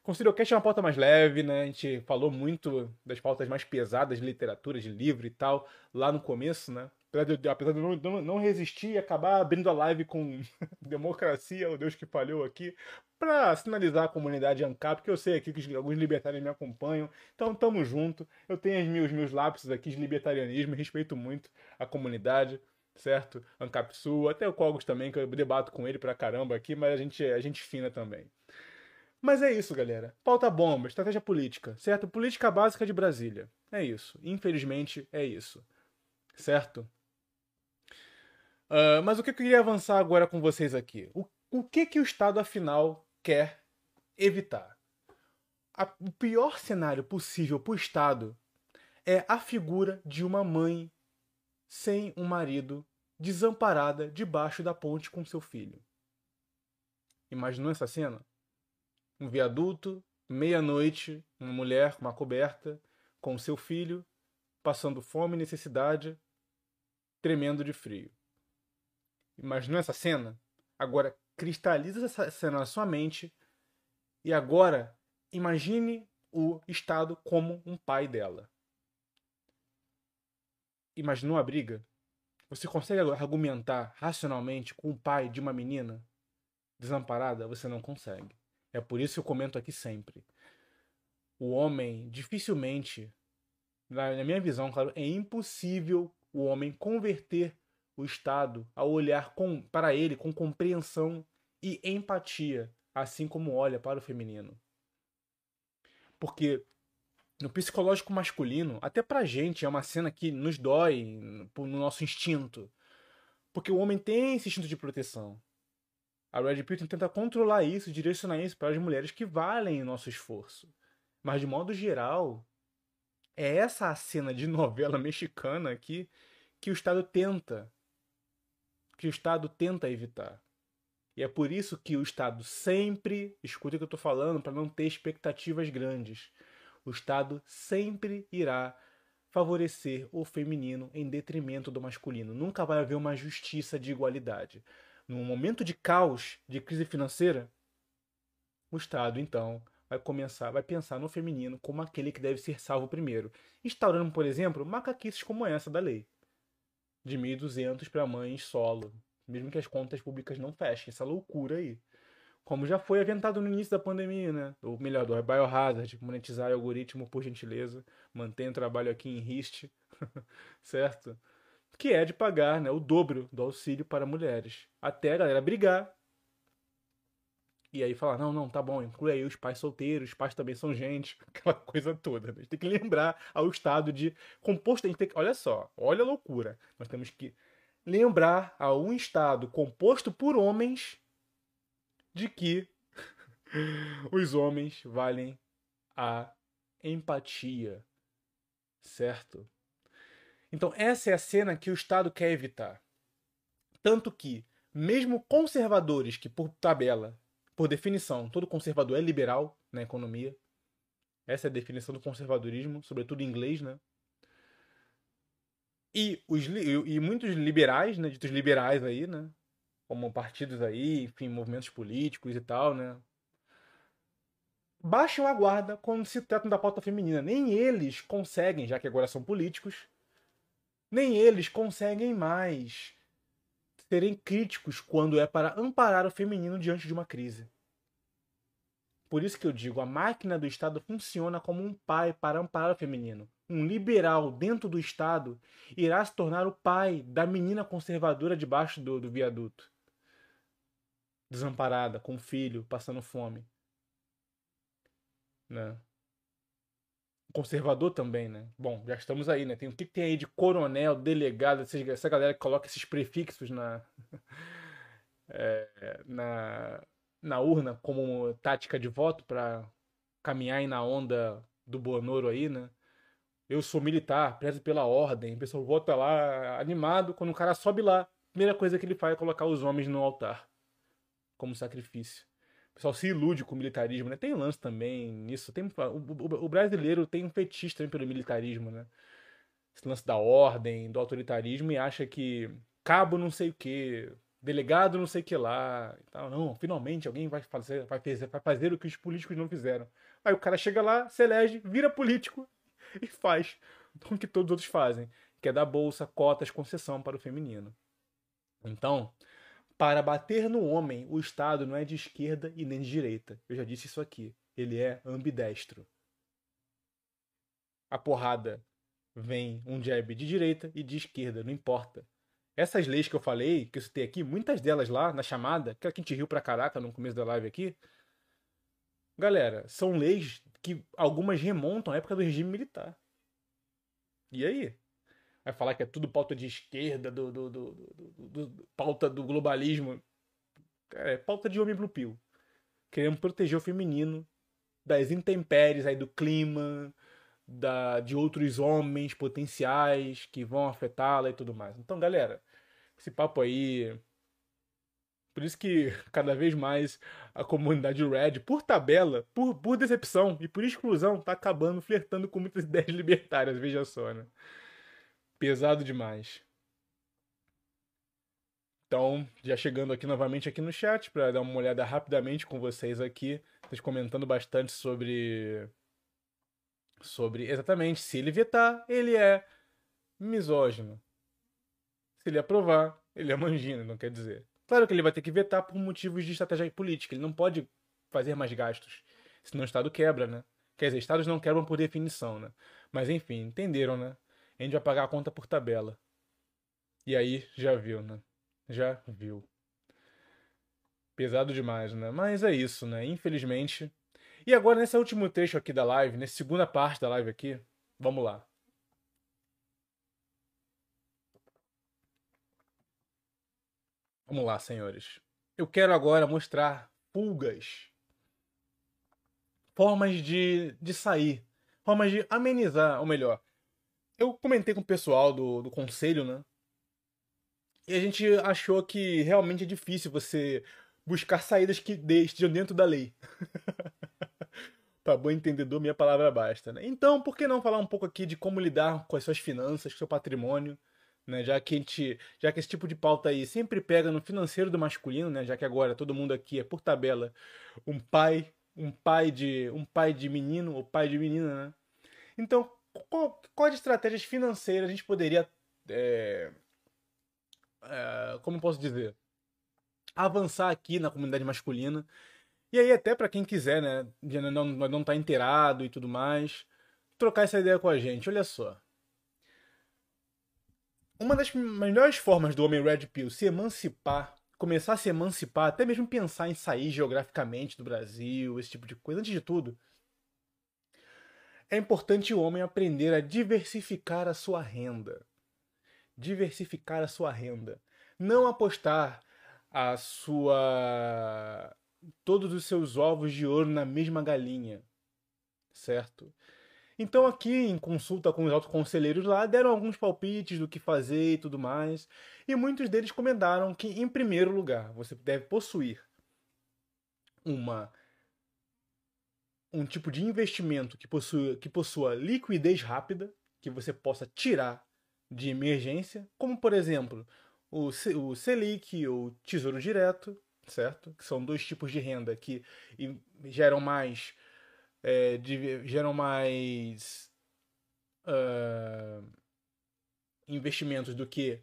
Conselho Cast é uma pauta mais leve, né? A gente falou muito das pautas mais pesadas de literatura, de livro e tal, lá no começo, né? Apesar de, eu não, não resistir e acabar abrindo a live com democracia, o Deus que falhou aqui, para sinalizar a comunidade ANCAP, porque eu sei aqui que alguns libertários me acompanham, então tamo junto. Eu tenho os meus, meus lapsos aqui de libertarianismo, respeito muito a comunidade, certo? ANCAP Sul, até o Cogos também, que eu debato com ele pra caramba aqui, mas a gente, a gente fina também. Mas é isso, galera. Pauta bomba, estratégia política, certo? Política básica de Brasília. É isso. Infelizmente, é isso. Certo? Uh, mas o que eu queria avançar agora com vocês aqui? O, o que, que o Estado, afinal, quer evitar? A, o pior cenário possível para o Estado é a figura de uma mãe sem um marido, desamparada debaixo da ponte com seu filho. Imaginou essa cena? um viaduto, meia-noite, uma mulher com uma coberta, com seu filho, passando fome e necessidade, tremendo de frio. Imaginou essa cena? Agora cristaliza essa cena na sua mente e agora imagine o Estado como um pai dela. Imaginou a briga? Você consegue argumentar racionalmente com o pai de uma menina desamparada? Você não consegue. É por isso que eu comento aqui sempre. O homem, dificilmente, na minha visão, claro, é impossível o homem converter o Estado a olhar com, para ele com compreensão e empatia, assim como olha para o feminino. Porque no psicológico masculino, até pra gente, é uma cena que nos dói no nosso instinto. Porque o homem tem esse instinto de proteção. A Red Pill tenta controlar isso, direcionar isso para as mulheres que valem o nosso esforço. Mas de modo geral, é essa a cena de novela mexicana aqui que o Estado tenta que o Estado tenta evitar. E é por isso que o Estado sempre, escuta o que eu estou falando para não ter expectativas grandes. O Estado sempre irá favorecer o feminino em detrimento do masculino. Nunca vai haver uma justiça de igualdade num momento de caos, de crise financeira, o Estado, então, vai começar, vai pensar no feminino como aquele que deve ser salvo primeiro, instaurando, por exemplo, macaquices como essa da lei, de 1.200 para mães solo, mesmo que as contas públicas não fechem, essa loucura aí. Como já foi aventado no início da pandemia, né? Ou melhor, do Biohazard, monetizar o algoritmo, por gentileza, mantenha o trabalho aqui em RIST, certo? que é de pagar né, o dobro do auxílio para mulheres. Até a galera brigar. E aí falar, não, não, tá bom, inclui aí os pais solteiros, os pais também são gente, aquela coisa toda. Né? A gente tem que lembrar ao estado de composto. A gente tem que, olha só, olha a loucura. Nós temos que lembrar a um estado composto por homens de que os homens valem a empatia, certo? Então, essa é a cena que o Estado quer evitar. Tanto que, mesmo conservadores, que por tabela, por definição, todo conservador é liberal na economia, essa é a definição do conservadorismo, sobretudo em inglês, né? E, os, e muitos liberais, né, ditos liberais aí, né, como partidos aí, enfim, movimentos políticos e tal, né, baixam a guarda quando se tratam da pauta feminina. Nem eles conseguem, já que agora são políticos, nem eles conseguem mais serem críticos quando é para amparar o feminino diante de uma crise. Por isso que eu digo, a máquina do Estado funciona como um pai para amparar o feminino um liberal dentro do Estado irá se tornar o pai da menina conservadora debaixo do, do viaduto. Desamparada, com filho, passando fome. Né? Conservador também, né? Bom, já estamos aí, né? Tem o que tem aí de coronel, delegado, essa galera que coloca esses prefixos na, é, na, na urna como tática de voto para caminhar aí na onda do Bonoro aí, né? eu sou militar, prezo pela ordem, o pessoal vota lá animado, quando o cara sobe lá, a primeira coisa que ele faz é colocar os homens no altar, como sacrifício. Pessoal se ilude com o militarismo, né? Tem lance também nisso. Tem, o, o, o brasileiro tem um fetiche também pelo militarismo, né? Esse lance da ordem, do autoritarismo, e acha que cabo não sei o que, delegado não sei o que lá. E tal. Não, finalmente alguém vai fazer, vai, fazer, vai fazer o que os políticos não fizeram. Aí o cara chega lá, se elege, vira político e faz o que todos os outros fazem, que é dar bolsa, cotas, concessão para o feminino. Então, para bater no homem, o Estado não é de esquerda e nem de direita. Eu já disse isso aqui. Ele é ambidestro. A porrada vem um jab de direita e de esquerda, não importa. Essas leis que eu falei, que eu citei aqui, muitas delas lá na chamada, que a gente riu pra caraca no começo da live aqui. Galera, são leis que algumas remontam à época do regime militar. E aí? Vai falar que é tudo pauta de esquerda, do, do, do, do, pauta do globalismo. É pauta de homem blue Queremos proteger o feminino das intempéries aí do clima, da, de outros homens potenciais que vão afetá-la e tudo mais. Então, galera, esse papo aí por isso que cada vez mais a comunidade Red, por tabela, por, por decepção e por exclusão, tá acabando flertando com muitas ideias libertárias, veja só, né? Pesado demais. Então, já chegando aqui novamente aqui no chat para dar uma olhada rapidamente com vocês aqui, vocês comentando bastante sobre sobre exatamente se ele vetar, ele é misógino. Se ele aprovar, ele é mangino, não quer dizer. Claro que ele vai ter que vetar por motivos de estratégia política. Ele não pode fazer mais gastos. Senão o Estado quebra, né? Quer dizer, Estados não quebram por definição, né? Mas enfim, entenderam, né? A gente vai pagar a conta por tabela. E aí, já viu, né? Já viu. Pesado demais, né? Mas é isso, né? Infelizmente. E agora, nesse último trecho aqui da live, nessa segunda parte da live aqui, vamos lá. Vamos lá, senhores. Eu quero agora mostrar pulgas. Formas de, de sair. Formas de amenizar, ou melhor. Eu comentei com o pessoal do, do conselho, né? E a gente achou que realmente é difícil você buscar saídas que estejam dentro da lei. Para bom entendedor, minha palavra basta. Né? Então, por que não falar um pouco aqui de como lidar com as suas finanças, com seu patrimônio? né? Já que a gente, já que esse tipo de pauta aí sempre pega no financeiro do masculino, né? Já que agora todo mundo aqui é por tabela um pai, um pai de, um pai de menino ou pai de menina, né? Então, qual, quais estratégias financeiras a gente poderia, é, é, como posso dizer, avançar aqui na comunidade masculina? E aí até para quem quiser, né? Não, não tá inteirado e tudo mais, trocar essa ideia com a gente. Olha só uma das melhores formas do homem Red Pill se emancipar, começar a se emancipar, até mesmo pensar em sair geograficamente do Brasil, esse tipo de coisa, antes de tudo, é importante o homem aprender a diversificar a sua renda. Diversificar a sua renda. Não apostar a sua todos os seus ovos de ouro na mesma galinha, certo? Então aqui em consulta com os autoconselheiros lá deram alguns palpites do que fazer e tudo mais, e muitos deles comentaram que em primeiro lugar você deve possuir uma um tipo de investimento que possua, que possua liquidez rápida, que você possa tirar de emergência, como por exemplo o, o Selic ou Tesouro Direto, certo? Que são dois tipos de renda que geram mais é, de, geram mais uh, investimentos do que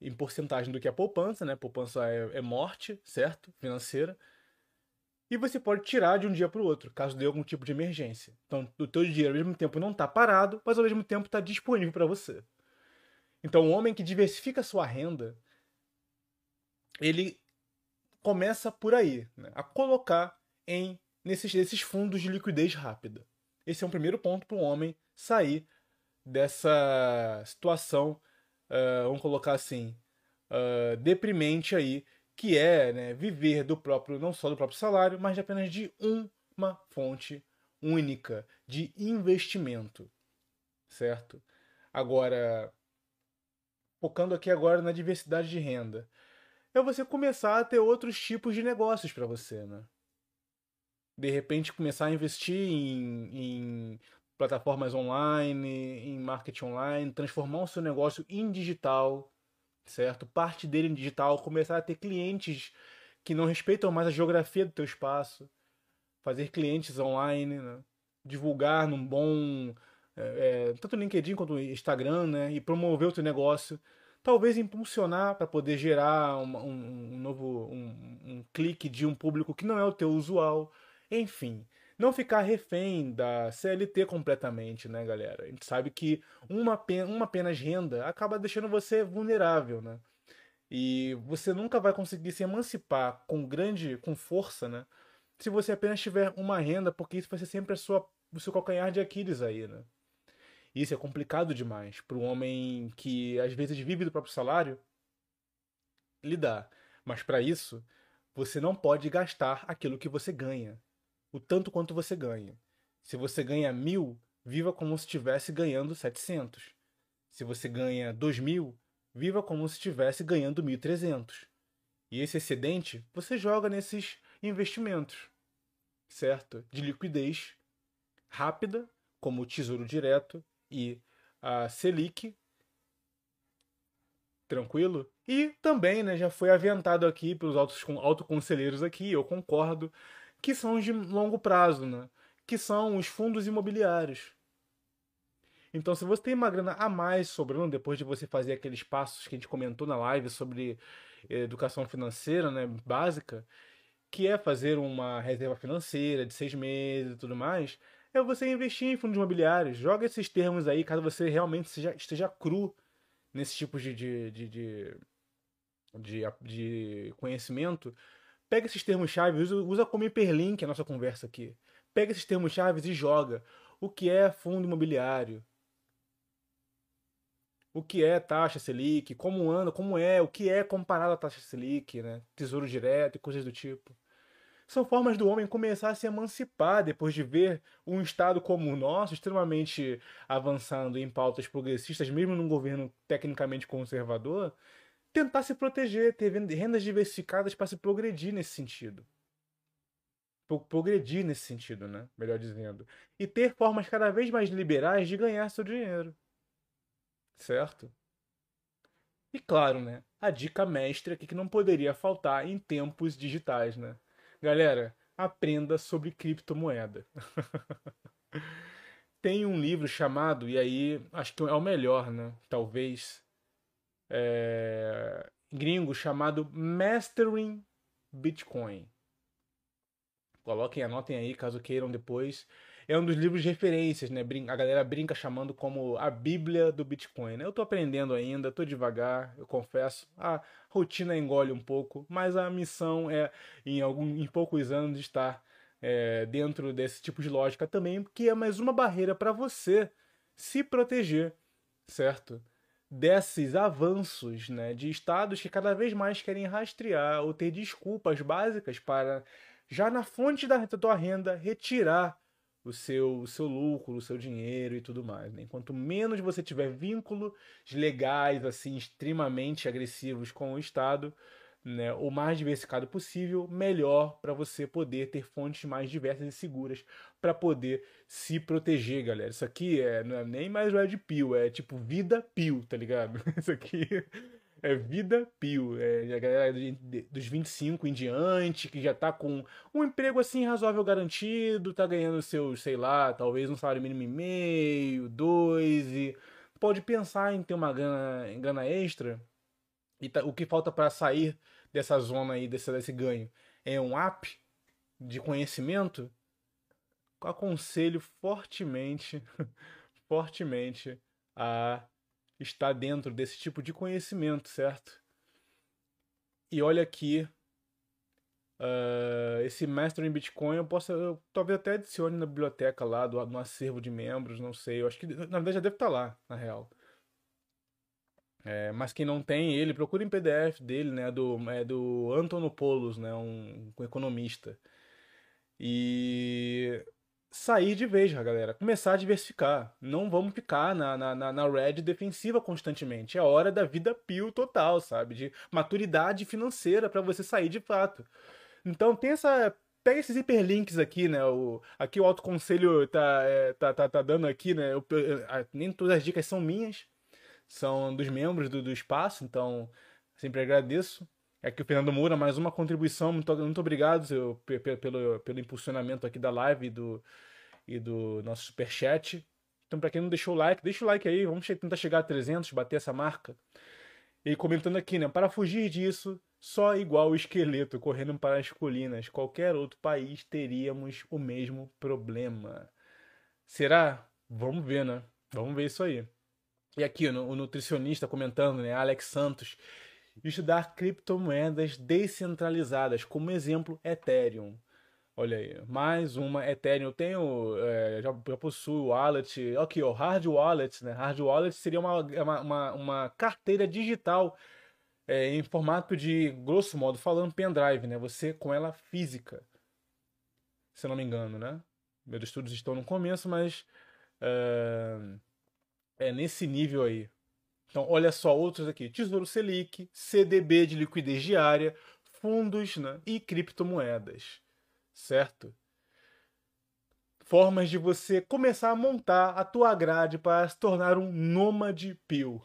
em porcentagem do que a poupança, né? Poupança é, é morte, certo? Financeira. E você pode tirar de um dia para o outro, caso dê algum tipo de emergência. Então, o teu dinheiro ao mesmo tempo não está parado, mas ao mesmo tempo está disponível para você. Então, o homem que diversifica sua renda, ele começa por aí, né? a colocar em nesses, nesses fundos de liquidez rápida. Esse é um primeiro ponto para o homem sair dessa situação, uh, vamos colocar assim, uh, deprimente aí, que é né, viver do próprio, não só do próprio salário, mas apenas de uma fonte única de investimento, certo? Agora, focando aqui agora na diversidade de renda, é você começar a ter outros tipos de negócios para você, né? De repente começar a investir em, em plataformas online, em marketing online, transformar o seu negócio em digital, certo? Parte dele em digital, começar a ter clientes que não respeitam mais a geografia do teu espaço, fazer clientes online, né? divulgar num bom é, é tanto LinkedIn quanto Instagram, né? E promover o teu negócio talvez impulsionar para poder gerar um, um, novo um, um, clique de um público que não é o teu usual, enfim, não ficar refém da CLT completamente, né, galera? A gente sabe que uma, uma apenas renda acaba deixando você vulnerável, né? E você nunca vai conseguir se emancipar com grande, com força, né? Se você apenas tiver uma renda, porque isso vai ser sempre a sua, o seu calcanhar de Aquiles aí, né? Isso é complicado demais para um homem que às vezes vive do próprio salário lidar. Mas para isso, você não pode gastar aquilo que você ganha, o tanto quanto você ganha. Se você ganha mil, viva como se estivesse ganhando 700. Se você ganha dois mil, viva como se estivesse ganhando 1.300. E esse excedente você joga nesses investimentos, certo? De liquidez rápida, como o Tesouro Direto, e a Selic. Tranquilo? E também, né, já foi aventado aqui pelos autoconselheiros aqui, eu concordo, que são de longo prazo, né? Que são os fundos imobiliários. Então, se você tem uma grana a mais sobrando depois de você fazer aqueles passos que a gente comentou na live sobre educação financeira, né, básica, que é fazer uma reserva financeira de seis meses e tudo mais, é você investir em fundos imobiliários. Joga esses termos aí, caso você realmente seja, esteja cru nesse tipo de, de, de, de, de, de conhecimento. Pega esses termos-chave, usa, usa como hiperlink a nossa conversa aqui. Pega esses termos-chave e joga. O que é fundo imobiliário? O que é taxa Selic? Como anda? Como é? O que é comparado à taxa Selic? Né? Tesouro direto e coisas do tipo. São formas do homem começar a se emancipar depois de ver um Estado como o nosso, extremamente avançando em pautas progressistas, mesmo num governo tecnicamente conservador, tentar se proteger, ter rendas diversificadas para se progredir nesse sentido. Progredir nesse sentido, né? Melhor dizendo. E ter formas cada vez mais liberais de ganhar seu dinheiro. Certo? E claro, né? A dica mestra aqui que não poderia faltar em tempos digitais, né? Galera, aprenda sobre criptomoeda. Tem um livro chamado, e aí acho que é o melhor, né? Talvez. É, gringo chamado Mastering Bitcoin. Coloquem, anotem aí caso queiram depois é um dos livros de referências, né? A galera brinca chamando como a Bíblia do Bitcoin. Né? Eu tô aprendendo ainda, tô devagar, eu confesso. A rotina engole um pouco, mas a missão é, em, algum, em poucos anos, estar é, dentro desse tipo de lógica também, que é mais uma barreira para você se proteger, certo? Desses avanços né, de estados que cada vez mais querem rastrear ou ter desculpas básicas para já na fonte da tua renda, retirar o seu, o seu lucro, o seu dinheiro e tudo mais. Né? Quanto menos você tiver vínculos legais, assim, extremamente agressivos com o Estado, né, o mais diversificado possível, melhor para você poder ter fontes mais diversas e seguras para poder se proteger, galera. Isso aqui é, não é nem mais Red Pill, é tipo vida pill, tá ligado? Isso aqui é vida pill. É a galera dos 25 em diante, que já tá com um emprego assim razoável garantido, tá ganhando seus, sei lá, talvez um salário mínimo e meio, dois, e pode pensar em ter uma grana, grana extra e tá, o que falta para sair dessa zona aí, desse, desse ganho, é um app de conhecimento, aconselho fortemente, fortemente a estar dentro desse tipo de conhecimento, certo? E olha aqui, uh, esse mestre em Bitcoin eu posso, eu, talvez até adicione na biblioteca lá, do, no acervo de membros, não sei. Eu acho que na verdade já deve estar lá, na real. É, mas quem não tem ele, procura em PDF dele, né? Do, é do Antonopoulos, né? Um, um economista. E sair de vez, galera. Começar a diversificar. Não vamos ficar na, na, na red defensiva constantemente. É hora da vida pio total, sabe? De maturidade financeira para você sair de fato. Então tem essa. Pega esses hiperlinks aqui, né? O, aqui o autoconselho tá, é, tá, tá, tá dando aqui, né? Eu, eu, nem todas as dicas são minhas são dos membros do, do espaço, então sempre agradeço. É que o Fernando Moura, mais uma contribuição, muito, muito obrigado seu, pelo, pelo impulsionamento aqui da live e do, e do nosso superchat. Então, para quem não deixou o like, deixa o like aí, vamos tentar chegar a 300, bater essa marca. E comentando aqui, né? Para fugir disso, só igual o esqueleto correndo para as colinas, qualquer outro país teríamos o mesmo problema. Será? Vamos ver, né? Vamos ver isso aí. E aqui o nutricionista comentando, né, Alex Santos, estudar criptomoedas descentralizadas, como exemplo Ethereum. Olha aí, mais uma Ethereum. Eu tenho, é, já, já possuo wallet. Aqui, ó, hard wallet, né? Hard wallet seria uma, uma, uma, uma carteira digital é, em formato de, grosso modo, falando pendrive, né? Você com ela física, se não me engano, né? Meus estudos estão no começo, mas é, é nesse nível aí. Então, olha só outros aqui: Tesouro Selic, CDB de liquidez diária, fundos né, e criptomoedas. Certo? Formas de você começar a montar a tua grade para se tornar um nômade pill.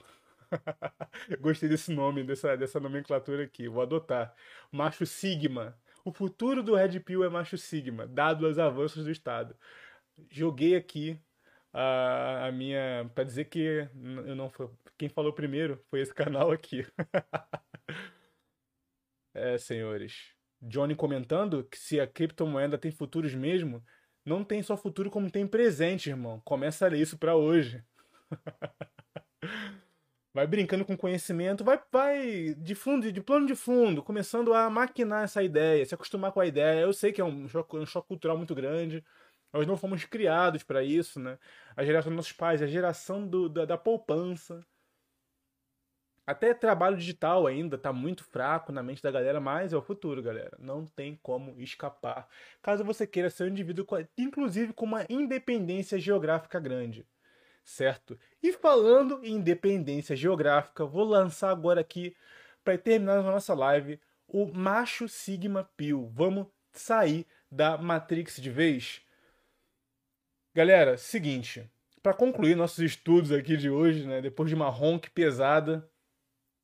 Gostei desse nome, dessa, dessa nomenclatura aqui. Vou adotar. Macho Sigma. O futuro do Red Pill é Macho Sigma, dado os avanços do Estado. Joguei aqui a, a minha. para dizer que eu não foi. Quem falou primeiro foi esse canal aqui. é, senhores. Johnny comentando que se a criptomoeda tem futuros mesmo, não tem só futuro como tem presente, irmão. Começa a ler isso para hoje. vai brincando com conhecimento, vai, vai de fundo, de plano de fundo, começando a maquinar essa ideia, se acostumar com a ideia. Eu sei que é um choque, um choque cultural muito grande. Nós não fomos criados para isso, né? A geração dos nossos pais, a geração do, da, da poupança. Até trabalho digital ainda tá muito fraco na mente da galera, mas é o futuro, galera. Não tem como escapar. Caso você queira ser um indivíduo, inclusive com uma independência geográfica grande. Certo? E falando em independência geográfica, vou lançar agora aqui, para terminar a nossa live, o Macho Sigma Pio. Vamos sair da Matrix de vez? Galera, seguinte, para concluir nossos estudos aqui de hoje, né, depois de uma ronque pesada,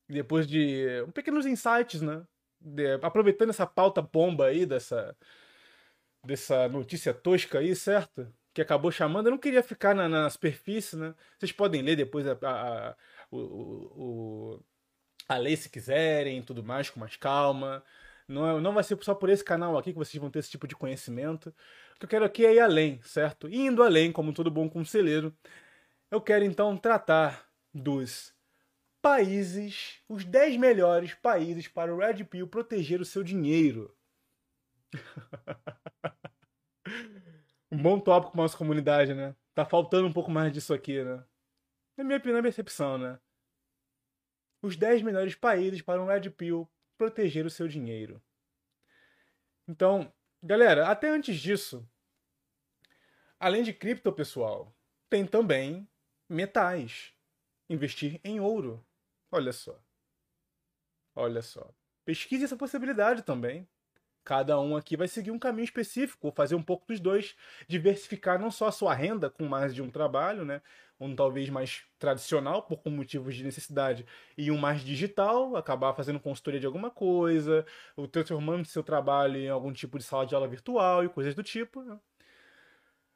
depois de um pequenos insights, né, de, aproveitando essa pauta bomba aí dessa dessa notícia tosca aí, certo? Que acabou chamando, eu não queria ficar na, na superfície, né? Vocês podem ler depois a, a, a o, o, a lei se quiserem, tudo mais com mais calma. Não, é, não vai ser só por esse canal aqui que vocês vão ter esse tipo de conhecimento. O que eu quero aqui é ir além, certo? Indo além, como todo bom conselheiro, eu quero então tratar dos países, os 10 melhores países para o Red Pill proteger o seu dinheiro. um bom tópico para nossa comunidade, né? Tá faltando um pouco mais disso aqui, né? Na minha, na percepção, né? Os 10 melhores países para um Red Pill proteger o seu dinheiro. Então, Galera, até antes disso, além de cripto, pessoal, tem também metais. Investir em ouro. Olha só. Olha só. Pesquise essa possibilidade também. Cada um aqui vai seguir um caminho específico, fazer um pouco dos dois, diversificar não só a sua renda com mais de um trabalho, né? Um talvez mais tradicional, por motivos de necessidade, e um mais digital, acabar fazendo consultoria de alguma coisa, ou transformando seu trabalho em algum tipo de sala de aula virtual e coisas do tipo. Né?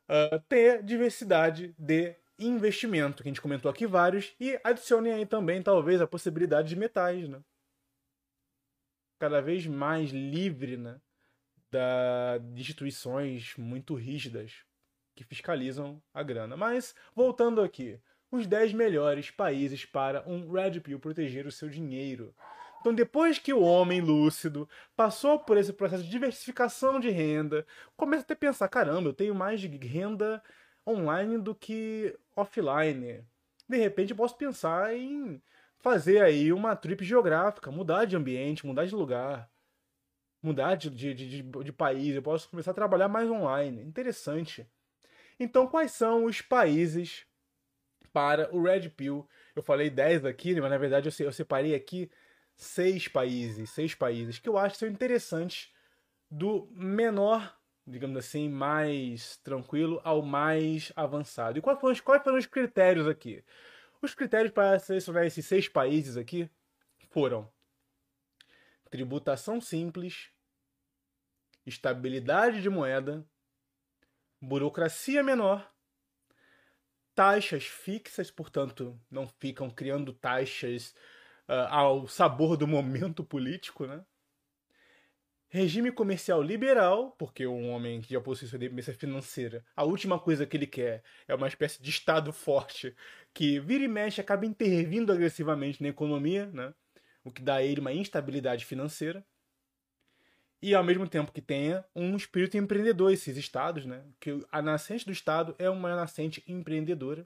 Uh, ter diversidade de investimento, que a gente comentou aqui vários, e adicione aí também, talvez, a possibilidade de metais, né? Cada vez mais livre né, da, de instituições muito rígidas que fiscalizam a grana. Mas, voltando aqui, os 10 melhores países para um Red Pill proteger o seu dinheiro. Então, depois que o homem lúcido passou por esse processo de diversificação de renda, começa a ter pensar: caramba, eu tenho mais de renda online do que offline. De repente, eu posso pensar em fazer aí uma trip geográfica, mudar de ambiente, mudar de lugar, mudar de, de, de, de país. Eu posso começar a trabalhar mais online. Interessante. Então, quais são os países para o Red Pill? Eu falei 10 aqui, mas na verdade eu separei aqui seis países, seis países que eu acho que são interessantes do menor, digamos assim, mais tranquilo ao mais avançado. E quais foram os, quais foram os critérios aqui? Os critérios para selecionar esses seis países aqui foram tributação simples, estabilidade de moeda, burocracia menor, taxas fixas, portanto, não ficam criando taxas uh, ao sabor do momento político, né? Regime comercial liberal, porque um homem que já possui sua dependência financeira, a última coisa que ele quer é uma espécie de Estado forte que vira e mexe acaba intervindo agressivamente na economia, né? o que dá a ele uma instabilidade financeira. E ao mesmo tempo que tenha um espírito empreendedor, esses estados, né? que a nascente do Estado é uma nascente empreendedora.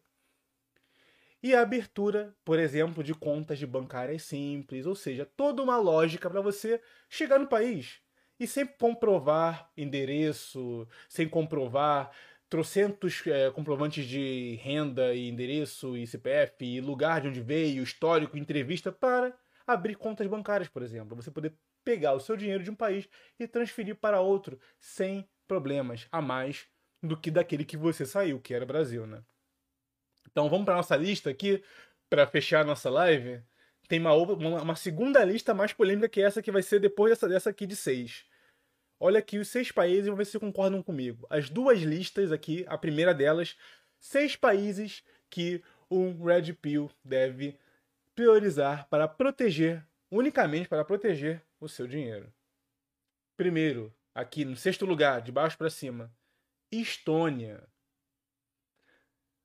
E a abertura, por exemplo, de contas de bancárias simples, ou seja, toda uma lógica para você chegar no país e sem comprovar endereço, sem comprovar trocentos é, comprovantes de renda e endereço e CPF e lugar de onde veio, histórico, entrevista para abrir contas bancárias, por exemplo. Você poder pegar o seu dinheiro de um país e transferir para outro sem problemas a mais do que daquele que você saiu, que era Brasil, né? Então vamos para nossa lista aqui para fechar a nossa live. Tem uma, uma, uma, segunda lista mais polêmica que essa que vai ser depois dessa, dessa aqui de seis. Olha aqui os seis países, vamos ver se concordam comigo. As duas listas aqui, a primeira delas, seis países que um Red Pill deve priorizar para proteger, unicamente para proteger o seu dinheiro. Primeiro, aqui no sexto lugar, de baixo para cima, Estônia.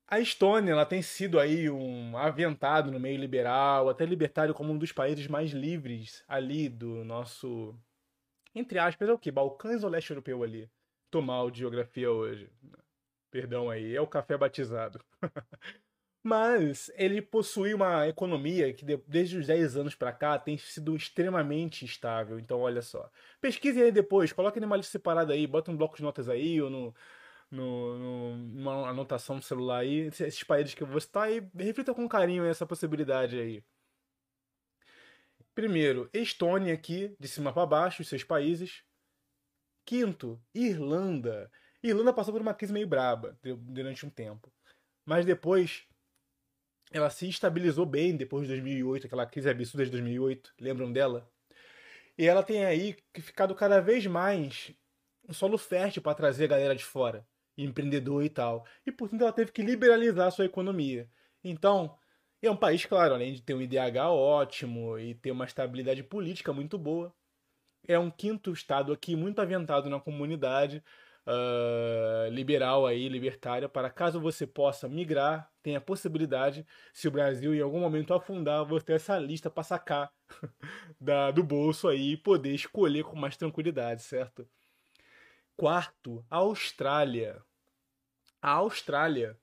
A Estônia ela tem sido aí um aventado no meio liberal, até libertário como um dos países mais livres ali do nosso entre aspas, é o quê? Balcãs ou leste europeu ali? Tô mal de geografia hoje. Perdão aí, é o café batizado. Mas ele possui uma economia que desde os 10 anos para cá tem sido extremamente estável. Então, olha só. Pesquisem aí depois, coloquem numa lista separada aí, bota um bloco de notas aí ou no, no, no, numa anotação no celular aí, esses países que eu vou citar e reflita com carinho essa possibilidade aí. Primeiro, Estônia aqui, de cima para baixo, os seus países. Quinto, Irlanda. Irlanda passou por uma crise meio braba durante um tempo. Mas depois ela se estabilizou bem depois de 2008, aquela crise absurda de 2008, lembram dela? E ela tem aí ficado cada vez mais um solo fértil para trazer a galera de fora, empreendedor e tal. E portanto ela teve que liberalizar a sua economia. Então, é um país, claro, além de ter um IDH ótimo e ter uma estabilidade política muito boa, é um quinto estado aqui muito aventado na comunidade uh, liberal aí, libertária, para caso você possa migrar, tem a possibilidade, se o Brasil em algum momento afundar, você ter essa lista para sacar da, do bolso aí e poder escolher com mais tranquilidade, certo? Quarto, Austrália. A Austrália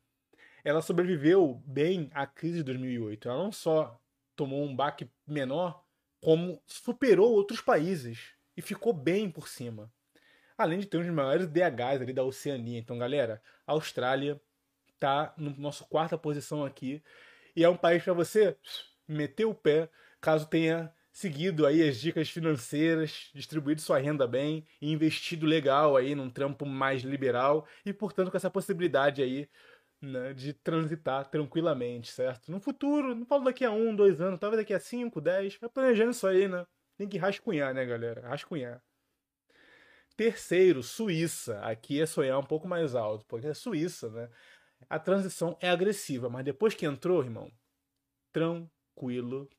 ela sobreviveu bem à crise de 2008. Ela não só tomou um baque menor, como superou outros países e ficou bem por cima. além de ter um dos maiores DHs ali da Oceania. Então, galera, a Austrália tá no nosso quarta posição aqui e é um país para você meter o pé caso tenha seguido aí as dicas financeiras, distribuído sua renda bem e investido legal aí num trampo mais liberal e, portanto, com essa possibilidade aí né, de transitar tranquilamente, certo? No futuro, não falo daqui a um, dois anos, talvez daqui a cinco, dez, vai planejando isso aí, né? Tem que rascunhar, né, galera? Rascunhar. Terceiro, Suíça. Aqui é sonhar um pouco mais alto, porque é Suíça, né? A transição é agressiva, mas depois que entrou, irmão, tranquilo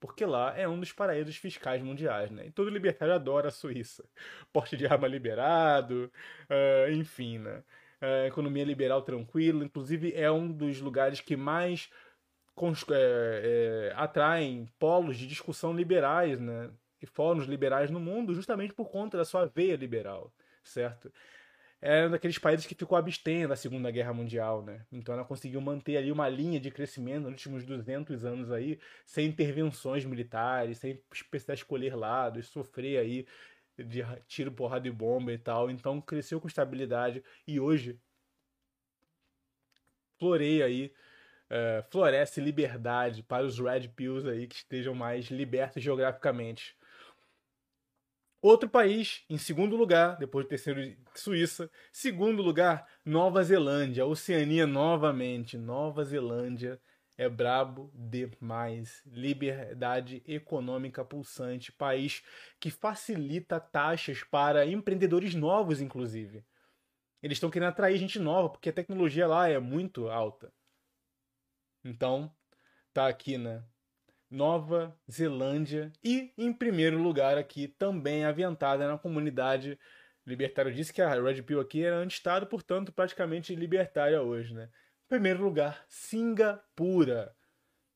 porque lá é um dos paraísos fiscais mundiais, né? E todo libertário adora a Suíça. Porte de arma liberado, uh, enfim, né? Uh, economia liberal tranquila, inclusive é um dos lugares que mais é, é, atraem polos de discussão liberais, né? E fóruns liberais no mundo, justamente por conta da sua veia liberal, certo? é um daqueles países que ficou abstendo da Segunda Guerra Mundial, né? Então ela conseguiu manter ali uma linha de crescimento nos últimos 200 anos aí, sem intervenções militares, sem precisar escolher lados, sofrer aí de tiro, porrada e bomba e tal. Então cresceu com estabilidade e hoje floreia aí, uh, floresce liberdade para os Red Pills aí que estejam mais libertos geograficamente. Outro país, em segundo lugar, depois do terceiro, Suíça. Segundo lugar, Nova Zelândia. Oceania novamente. Nova Zelândia é brabo demais. Liberdade econômica pulsante. País que facilita taxas para empreendedores novos, inclusive. Eles estão querendo atrair gente nova, porque a tecnologia lá é muito alta. Então, tá aqui, né? Nova Zelândia e, em primeiro lugar aqui, também aventada na comunidade libertária. Eu disse que a Red Pill aqui era anti-Estado, portanto, praticamente libertária hoje, né? Primeiro lugar, Singapura.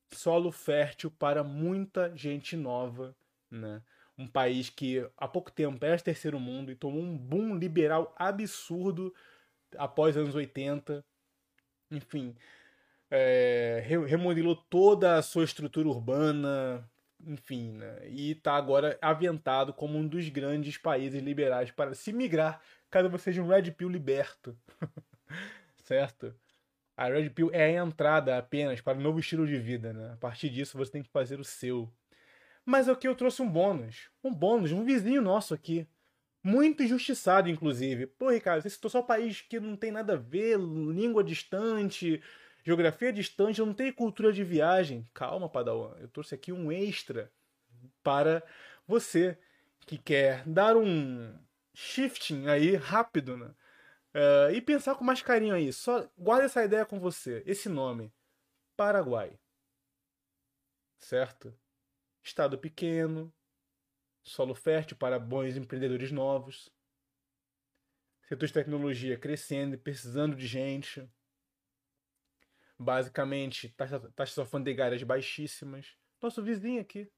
Solo fértil para muita gente nova, né? Um país que há pouco tempo era terceiro mundo e tomou um boom liberal absurdo após anos 80. Enfim, é, remodelou toda a sua estrutura urbana, enfim, né? e está agora aventado como um dos grandes países liberais para se migrar caso você seja um Red Pill liberto. certo? A Red Pill é a entrada apenas para um novo estilo de vida, né? A partir disso você tem que fazer o seu. Mas aqui eu trouxe um bônus. Um bônus, um vizinho nosso aqui. Muito injustiçado, inclusive. Pô, Ricardo, você citou só país que não tem nada a ver, língua distante, Geografia distante não tem cultura de viagem. Calma, Padawan. Eu trouxe aqui um extra para você que quer dar um shifting aí rápido, né? Uh, e pensar com mais carinho aí. Só guarda essa ideia com você. Esse nome, Paraguai. Certo? Estado pequeno, solo fértil para bons empreendedores novos, setor de tecnologia crescendo e precisando de gente basicamente taxas, taxas alfandegárias baixíssimas. Nosso vizinho aqui,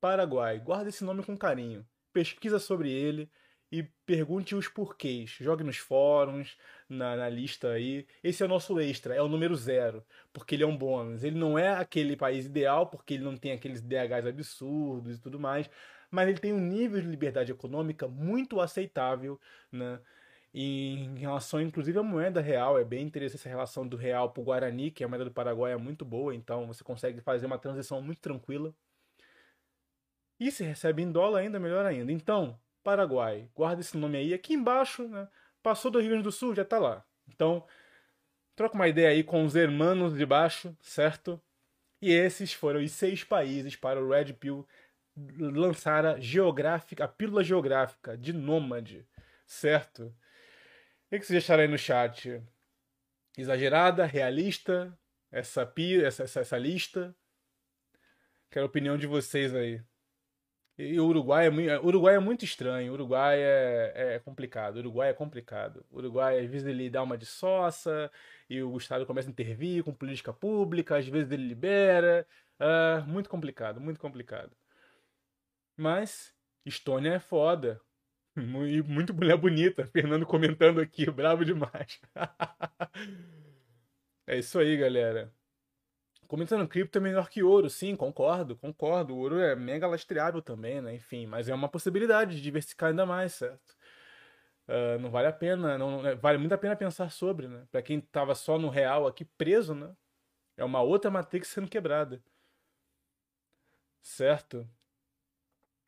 Paraguai, guarda esse nome com carinho. Pesquisa sobre ele e pergunte os porquês. Jogue nos fóruns, na, na, lista aí. Esse é o nosso extra, é o número zero, porque ele é um bônus. Ele não é aquele país ideal, porque ele não tem aqueles DHs absurdos e tudo mais, mas ele tem um nível de liberdade econômica muito aceitável, né? E em relação, inclusive, à moeda real, é bem interessante essa relação do real para o Guarani, que a moeda do Paraguai é muito boa, então você consegue fazer uma transição muito tranquila. E se recebe em dólar ainda, melhor ainda. Então, Paraguai, guarda esse nome aí. Aqui embaixo, né? Passou do Rio Grande do Sul, já está lá. Então, troca uma ideia aí com os hermanos de baixo, certo? E esses foram os seis países para o Red Pill lançar a, geográfica, a pílula geográfica de nômade, certo? O que vocês acharam aí no chat? Exagerada? Realista? Essa, essa, essa, essa lista? Quero a opinião de vocês aí. E o Uruguai é, Uruguai é muito estranho. O Uruguai é, é complicado. O Uruguai é complicado. Uruguai, às vezes, ele dá uma de sossa e o Estado começa a intervir com política pública, às vezes ele libera. Uh, muito complicado, muito complicado. Mas Estônia é foda. Muito mulher bonita. Fernando comentando aqui, bravo demais. é isso aí, galera. Comentando cripto é melhor que ouro, sim, concordo, concordo. O ouro é mega lastreável também, né? Enfim, mas é uma possibilidade de diversificar ainda mais, certo? Uh, não vale a pena, não, não, vale muito a pena pensar sobre, né? Para quem tava só no real aqui preso, né? É uma outra Matrix sendo quebrada. Certo?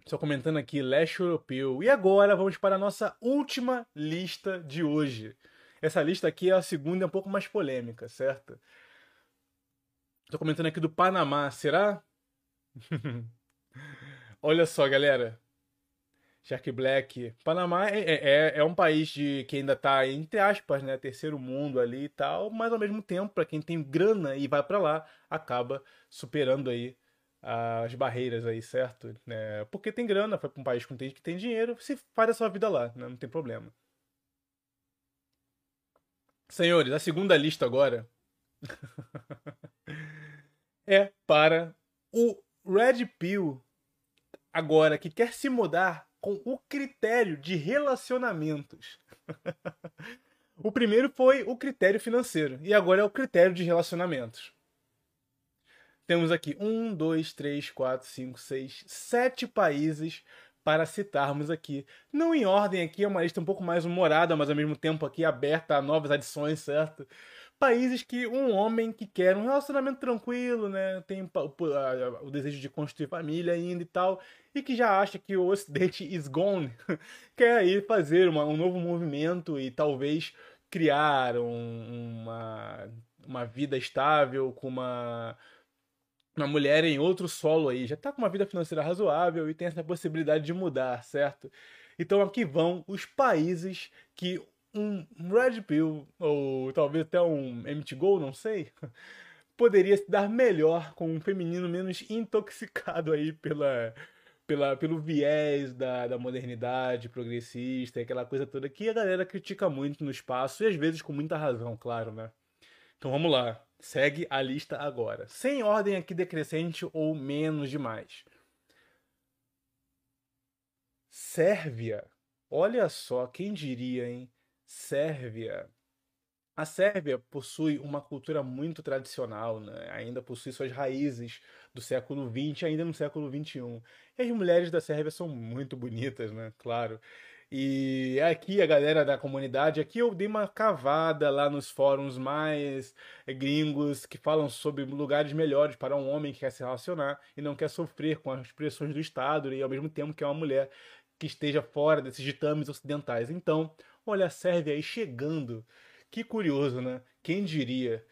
Só comentando aqui, leste europeu. E agora vamos para a nossa última lista de hoje. Essa lista aqui é a segunda, é um pouco mais polêmica, certo? Tô comentando aqui do Panamá, será? Olha só, galera. Jack Black. Panamá é, é, é, é um país de, que ainda está, entre aspas, né, terceiro mundo ali e tal, mas ao mesmo tempo, para quem tem grana e vai para lá, acaba superando aí as barreiras aí, certo? É, porque tem grana, foi para um país com que tem dinheiro, se faz a sua vida lá, né, não tem problema. Senhores, a segunda lista agora é para o Red Pill agora que quer se mudar com o critério de relacionamentos. o primeiro foi o critério financeiro e agora é o critério de relacionamentos. Temos aqui um, dois, três, quatro, cinco, seis, sete países para citarmos aqui. Não em ordem aqui, é uma lista um pouco mais humorada, mas ao mesmo tempo aqui aberta a novas adições, certo? Países que um homem que quer um relacionamento tranquilo, né, tem o, desejo de construir família ainda e tal, e que já acha que o Ocidente is gone, quer aí fazer uma, um novo movimento e talvez criar um, uma, uma vida estável com uma uma mulher em outro solo aí, já está com uma vida financeira razoável e tem essa possibilidade de mudar, certo? Então aqui vão os países que um Red Pill, ou talvez até um MTGO, não sei, poderia se dar melhor com um feminino menos intoxicado aí pela, pela, pelo viés da, da modernidade progressista, aquela coisa toda que a galera critica muito no espaço, e às vezes com muita razão, claro, né? Então vamos lá, segue a lista agora. Sem ordem aqui decrescente ou menos demais. Sérvia. Olha só, quem diria, hein? Sérvia. A Sérvia possui uma cultura muito tradicional, né? ainda possui suas raízes do século XX, ainda no século XXI. E as mulheres da Sérvia são muito bonitas, né? Claro. E aqui a galera da comunidade, aqui eu dei uma cavada lá nos fóruns mais gringos que falam sobre lugares melhores para um homem que quer se relacionar e não quer sofrer com as pressões do Estado e ao mesmo tempo que é uma mulher que esteja fora desses ditames ocidentais. Então, Olha a Sérvia aí chegando. Que curioso, né? Quem diria?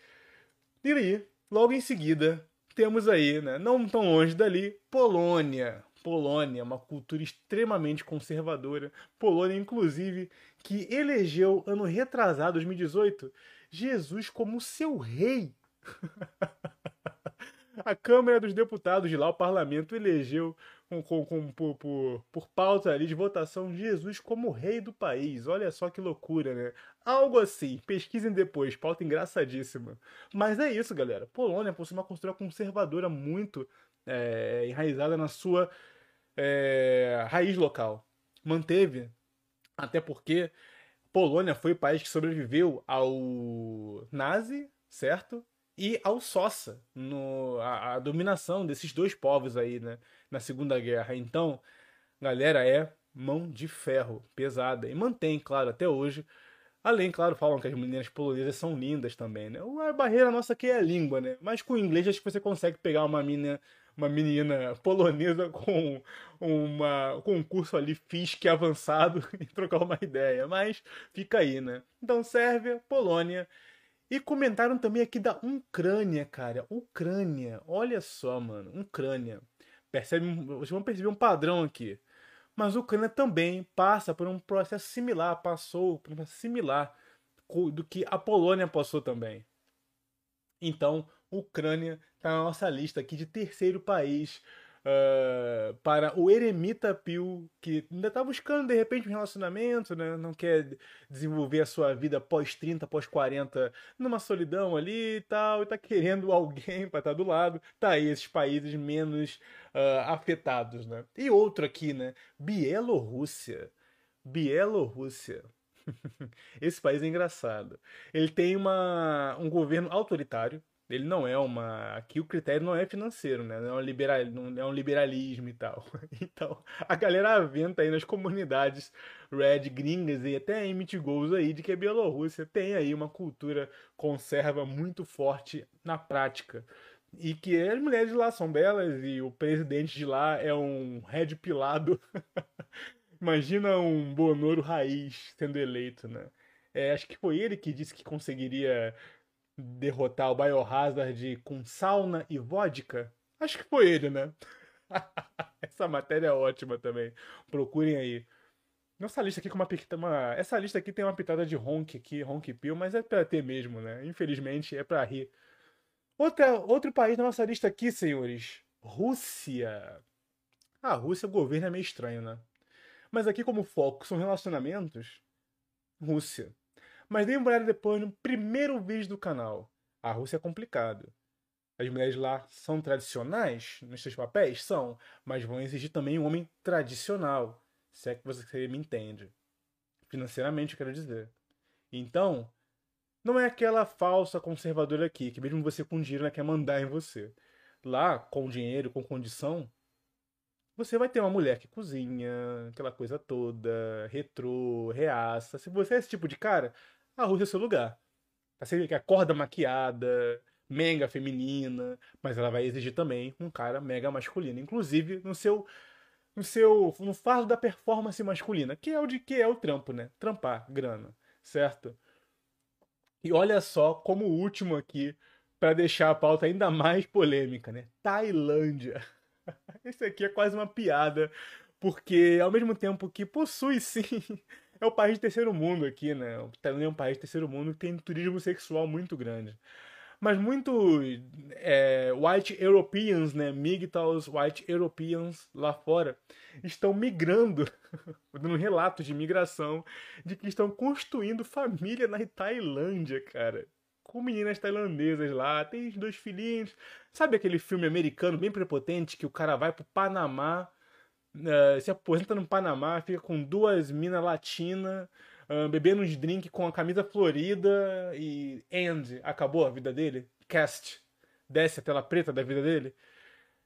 E aí, logo em seguida, temos aí, né, não tão longe dali, Polônia. Polônia, uma cultura extremamente conservadora. Polônia, inclusive, que elegeu, ano retrasado, 2018, Jesus como seu rei. A Câmara dos Deputados de lá, o parlamento, elegeu com, com, com por, por, por, pauta ali de votação Jesus como rei do país. Olha só que loucura, né? Algo assim. Pesquisem depois, pauta engraçadíssima. Mas é isso, galera. Polônia possui uma cultura conservadora muito é, enraizada na sua é, raiz local. Manteve, até porque Polônia foi o país que sobreviveu ao nazi, certo? e ao Sossa, no, a, a, dominação desses dois povos aí, né, na Segunda Guerra. Então, galera, é mão de ferro, pesada, e mantém, claro, até hoje. Além, claro, falam que as meninas polonesas são lindas também, né? A barreira nossa aqui é a língua, né? Mas com o inglês acho que você consegue pegar uma menina, uma menina polonesa com uma com um curso ali FISC avançado e trocar uma ideia. Mas fica aí, né? Então, Sérvia, Polônia e comentaram também aqui da Ucrânia, cara. Ucrânia. Olha só, mano. Ucrânia. Percebe, vocês vão perceber um padrão aqui. Mas a Ucrânia também passa por um processo similar, passou por um processo similar do que a Polônia passou também. Então, Ucrânia está na nossa lista aqui de terceiro país uh, para o eremita Pio, que ainda está buscando de repente um relacionamento, né? não quer desenvolver a sua vida pós 30, pós 40 numa solidão ali e tal, e está querendo alguém para estar tá do lado. Tá aí esses países menos uh, afetados, né? E outro aqui, né? Bielorrússia. Bielorrússia. Esse país é engraçado. Ele tem uma, um governo autoritário, Ele não é uma. Aqui o critério não é financeiro, né? Não é um, liberal... não é um liberalismo e tal. Então, a galera aventa aí nas comunidades red gringas e até emite aí de que a Bielorrússia tem aí uma cultura conserva muito forte na prática. E que as mulheres de lá são belas e o presidente de lá é um red pilado. Imagina um Bonoro raiz sendo eleito, né? É, acho que foi ele que disse que conseguiria derrotar o Biohazard com sauna e vodka? Acho que foi ele, né? Essa matéria é ótima também. Procurem aí. Nossa lista aqui com uma, uma essa lista aqui tem uma pitada de honk aqui, honk pill, mas é para ter mesmo, né? Infelizmente é para rir. Outra, outro país na nossa lista aqui, senhores. Rússia. A ah, Rússia, o governo é meio estranho, né? Mas aqui como foco são relacionamentos, Rússia. Mas dê uma olhada depois no primeiro vídeo do canal. A Rússia é complicado. As mulheres lá são tradicionais nos seus papéis? São, mas vão exigir também um homem tradicional. Se é que você me entende. Financeiramente, eu quero dizer. Então, não é aquela falsa conservadora aqui, que mesmo você com dinheiro ela quer mandar em você. Lá, com dinheiro, com condição, você vai ter uma mulher que cozinha, aquela coisa toda, retrô, reaça. Se você é esse tipo de cara, a Rússia é seu lugar. Você que acorda maquiada, mega feminina, mas ela vai exigir também um cara mega masculino, inclusive no seu no seu no fardo da performance masculina, que é o de que é o trampo, né? Trampar grana, certo? E olha só como o último aqui para deixar a pauta ainda mais polêmica, né? Tailândia. Esse aqui é quase uma piada, porque ao mesmo tempo que possui sim é o país de terceiro mundo aqui, né? O é um país de terceiro mundo que tem turismo sexual muito grande. Mas muitos é, white Europeans, né? MGTOWs white Europeans lá fora estão migrando, dando relatos de migração, de que estão construindo família na Tailândia, cara. Com meninas tailandesas lá, tem dois filhinhos. Sabe aquele filme americano bem prepotente que o cara vai pro Panamá uh, se aposenta no Panamá, fica com duas minas latinas, uh, bebendo uns drinks com a camisa florida e end, acabou a vida dele. Cast, desce a tela preta da vida dele.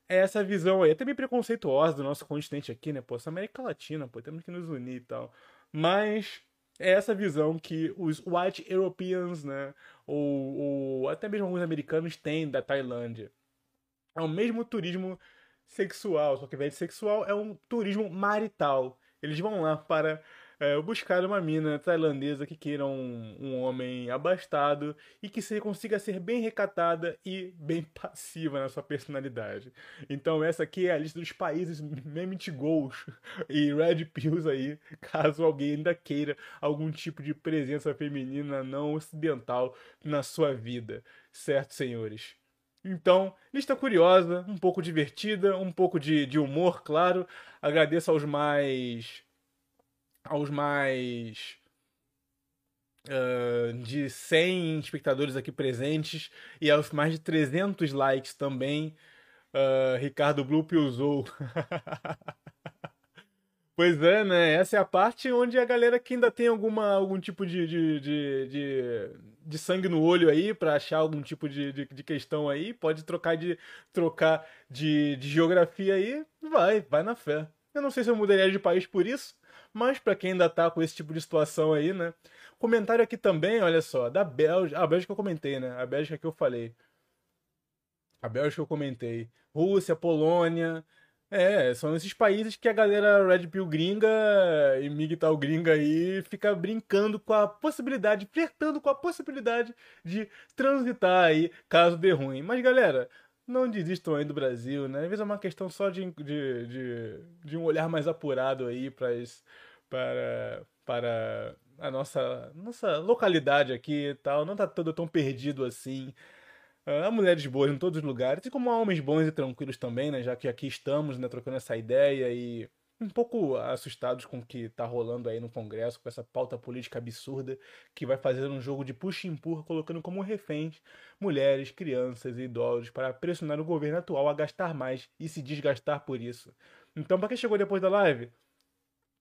É essa visão aí, até bem preconceituosa do nosso continente aqui, né? Pô, essa América Latina, pô, temos que nos unir e tal. Mas é essa visão que os white Europeans, né? Ou, ou até mesmo alguns americanos têm da Tailândia. É o mesmo turismo sexual, só que ao invés de sexual é um turismo marital. Eles vão lá para é, buscar uma mina tailandesa que queira um, um, homem abastado e que se consiga ser bem recatada e bem passiva na sua personalidade. Então essa aqui é a lista dos países Memit Goals e Red Pills aí, caso alguém ainda queira algum tipo de presença feminina não ocidental na sua vida. Certo, senhores? Então, lista curiosa, um pouco divertida, um pouco de, de humor, claro. Agradeço aos mais. aos mais. Uh, de 100 espectadores aqui presentes e aos mais de 300 likes também. Uh, Ricardo Blup usou. Pois é, né? Essa é a parte onde a galera que ainda tem alguma, algum tipo de, de, de, de, de sangue no olho aí para achar algum tipo de, de, de, questão aí, pode trocar de trocar de, de geografia aí, vai, vai na fé. Eu não sei se eu mudaria de país por isso, mas para quem ainda tá com esse tipo de situação aí, né? Comentário aqui também, olha só, da Bélgica. A Bélgica eu comentei, né? A Bélgica que eu falei. A Bélgica eu comentei. Rússia, Polônia, é, são esses países que a galera Red Pill gringa e MGTOW gringa aí fica brincando com a possibilidade, flertando com a possibilidade de transitar aí caso dê ruim. Mas galera, não desistam aí do Brasil, né? Às vezes é uma questão só de, de, de, de um olhar mais apurado aí pras, para, para a nossa, nossa localidade aqui e tal. Não tá todo tão perdido assim. Há mulheres boas em todos os lugares, e como há homens bons e tranquilos também, né? Já que aqui estamos, né, trocando essa ideia e um pouco assustados com o que está rolando aí no Congresso, com essa pauta política absurda que vai fazer um jogo de puxa e empurra, colocando como reféns mulheres, crianças e idosos para pressionar o governo atual a gastar mais e se desgastar por isso. Então, para quem chegou depois da live,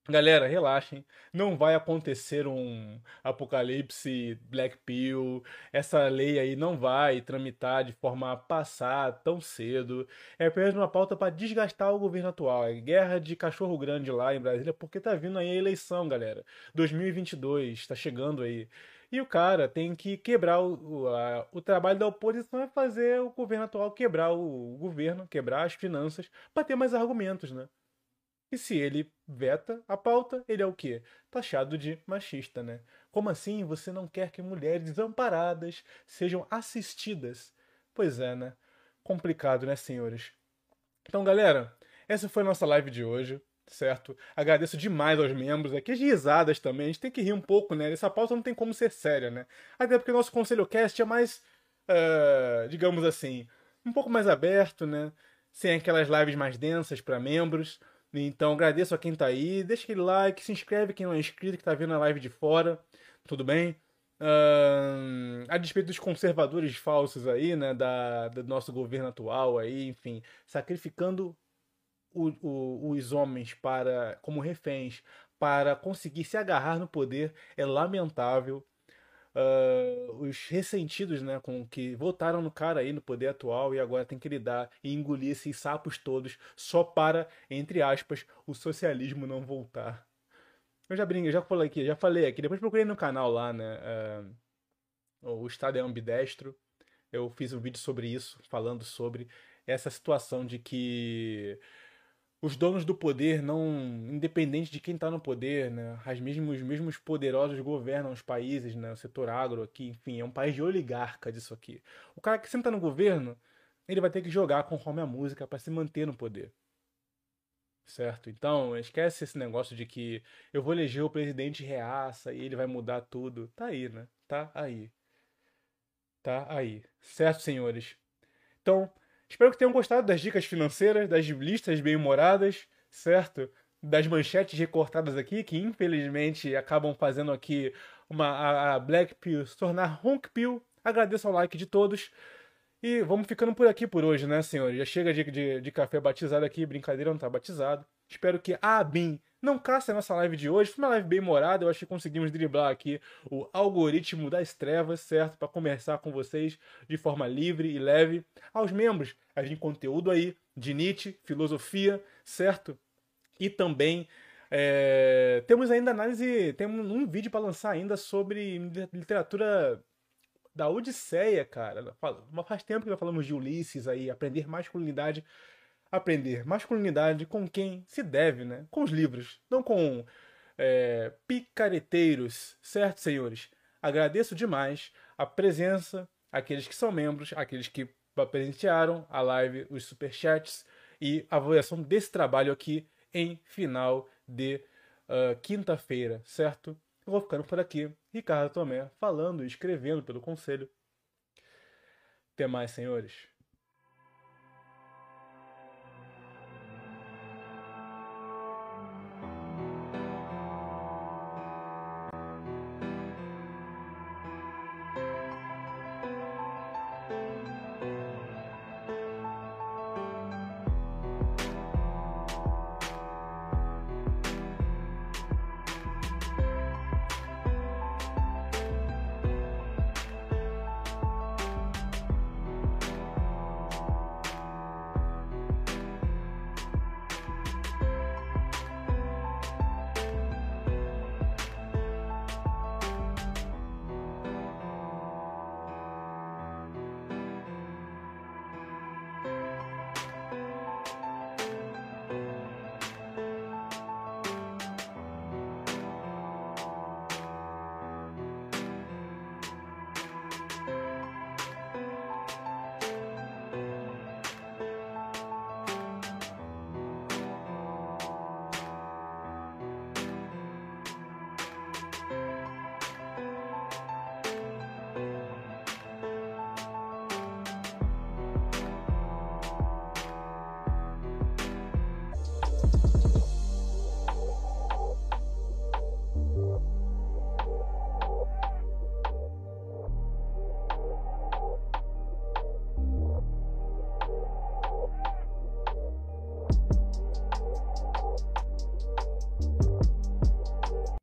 Galera, relaxem. Não vai acontecer um apocalipse Black Pill. Essa lei aí não vai tramitar de forma a passar tão cedo. É apenas uma pauta para desgastar o governo atual. É guerra de cachorro grande lá em Brasília, porque tá vindo aí a eleição, galera. 2022, tá chegando aí. E o cara tem que quebrar o, o, a, o trabalho da oposição é fazer o governo atual quebrar o, o governo, quebrar as finanças, para ter mais argumentos, né? E se ele veta a pauta, ele é o quê? Taxado de machista, né? Como assim você não quer que mulheres desamparadas sejam assistidas? Pois é, né? Complicado, né, senhores? Então, galera, essa foi a nossa live de hoje, certo? Agradeço demais aos membros aqui, as risadas também, a gente tem que rir um pouco, né? Essa pauta não tem como ser séria, né? Até porque o nosso Conselho Cast é mais, uh, digamos assim, um pouco mais aberto, né? Sem aquelas lives mais densas para membros. Então agradeço a quem tá aí, deixa aquele like, se inscreve quem não é inscrito, que tá vendo a live de fora, tudo bem? Uh, a despeito dos conservadores falsos aí, né, da, do nosso governo atual aí, enfim, sacrificando o, o, os homens para como reféns para conseguir se agarrar no poder é lamentável uh, os ressentidos, né, com que votaram no cara aí no poder atual e agora tem que lidar e engolir esses sapos todos só para, entre aspas, o socialismo não voltar. Eu já brinco, já falei aqui, já falei aqui, depois procurei no canal lá, né, uh, o Estado é ambidestro. Eu fiz um vídeo sobre isso, falando sobre essa situação de que os donos do poder não, independente de quem está no poder, né, as mesmos, os mesmos poderosos governam os países, né, o setor agro aqui, enfim, é um país de oligarca disso aqui. O cara que senta no governo, ele vai ter que jogar conforme a música para se manter no poder. Certo? Então, esquece esse negócio de que eu vou eleger o presidente reaça e ele vai mudar tudo. Tá aí, né? Tá aí. Tá aí. Certo, senhores? Então, Espero que tenham gostado das dicas financeiras, das listas bem-humoradas, certo? Das manchetes recortadas aqui, que infelizmente acabam fazendo aqui uma, a, a Black Pill se tornar Honk Pill. Agradeço ao like de todos. E vamos ficando por aqui por hoje, né, senhores? Já chega de, de, de café batizado aqui, brincadeira, não tá batizado. Espero que a BIM não caça a nossa live de hoje. Foi uma live bem morada. Eu acho que conseguimos driblar aqui o algoritmo das trevas, certo? Para conversar com vocês de forma livre e leve. Aos membros, a gente conteúdo aí de Nietzsche, filosofia, certo? E também é, temos ainda análise, temos um vídeo para lançar ainda sobre literatura da Odisseia, cara. Faz tempo que nós falamos de Ulisses aí, aprender masculinidade aprender masculinidade com quem se deve, né? Com os livros, não com é, picareteiros, certo, senhores? Agradeço demais a presença, aqueles que são membros, aqueles que presentearam a live, os superchats e a avaliação desse trabalho aqui em final de uh, quinta-feira, certo? Eu vou ficando por aqui. Ricardo Tomé falando e escrevendo pelo conselho. Até mais, senhores.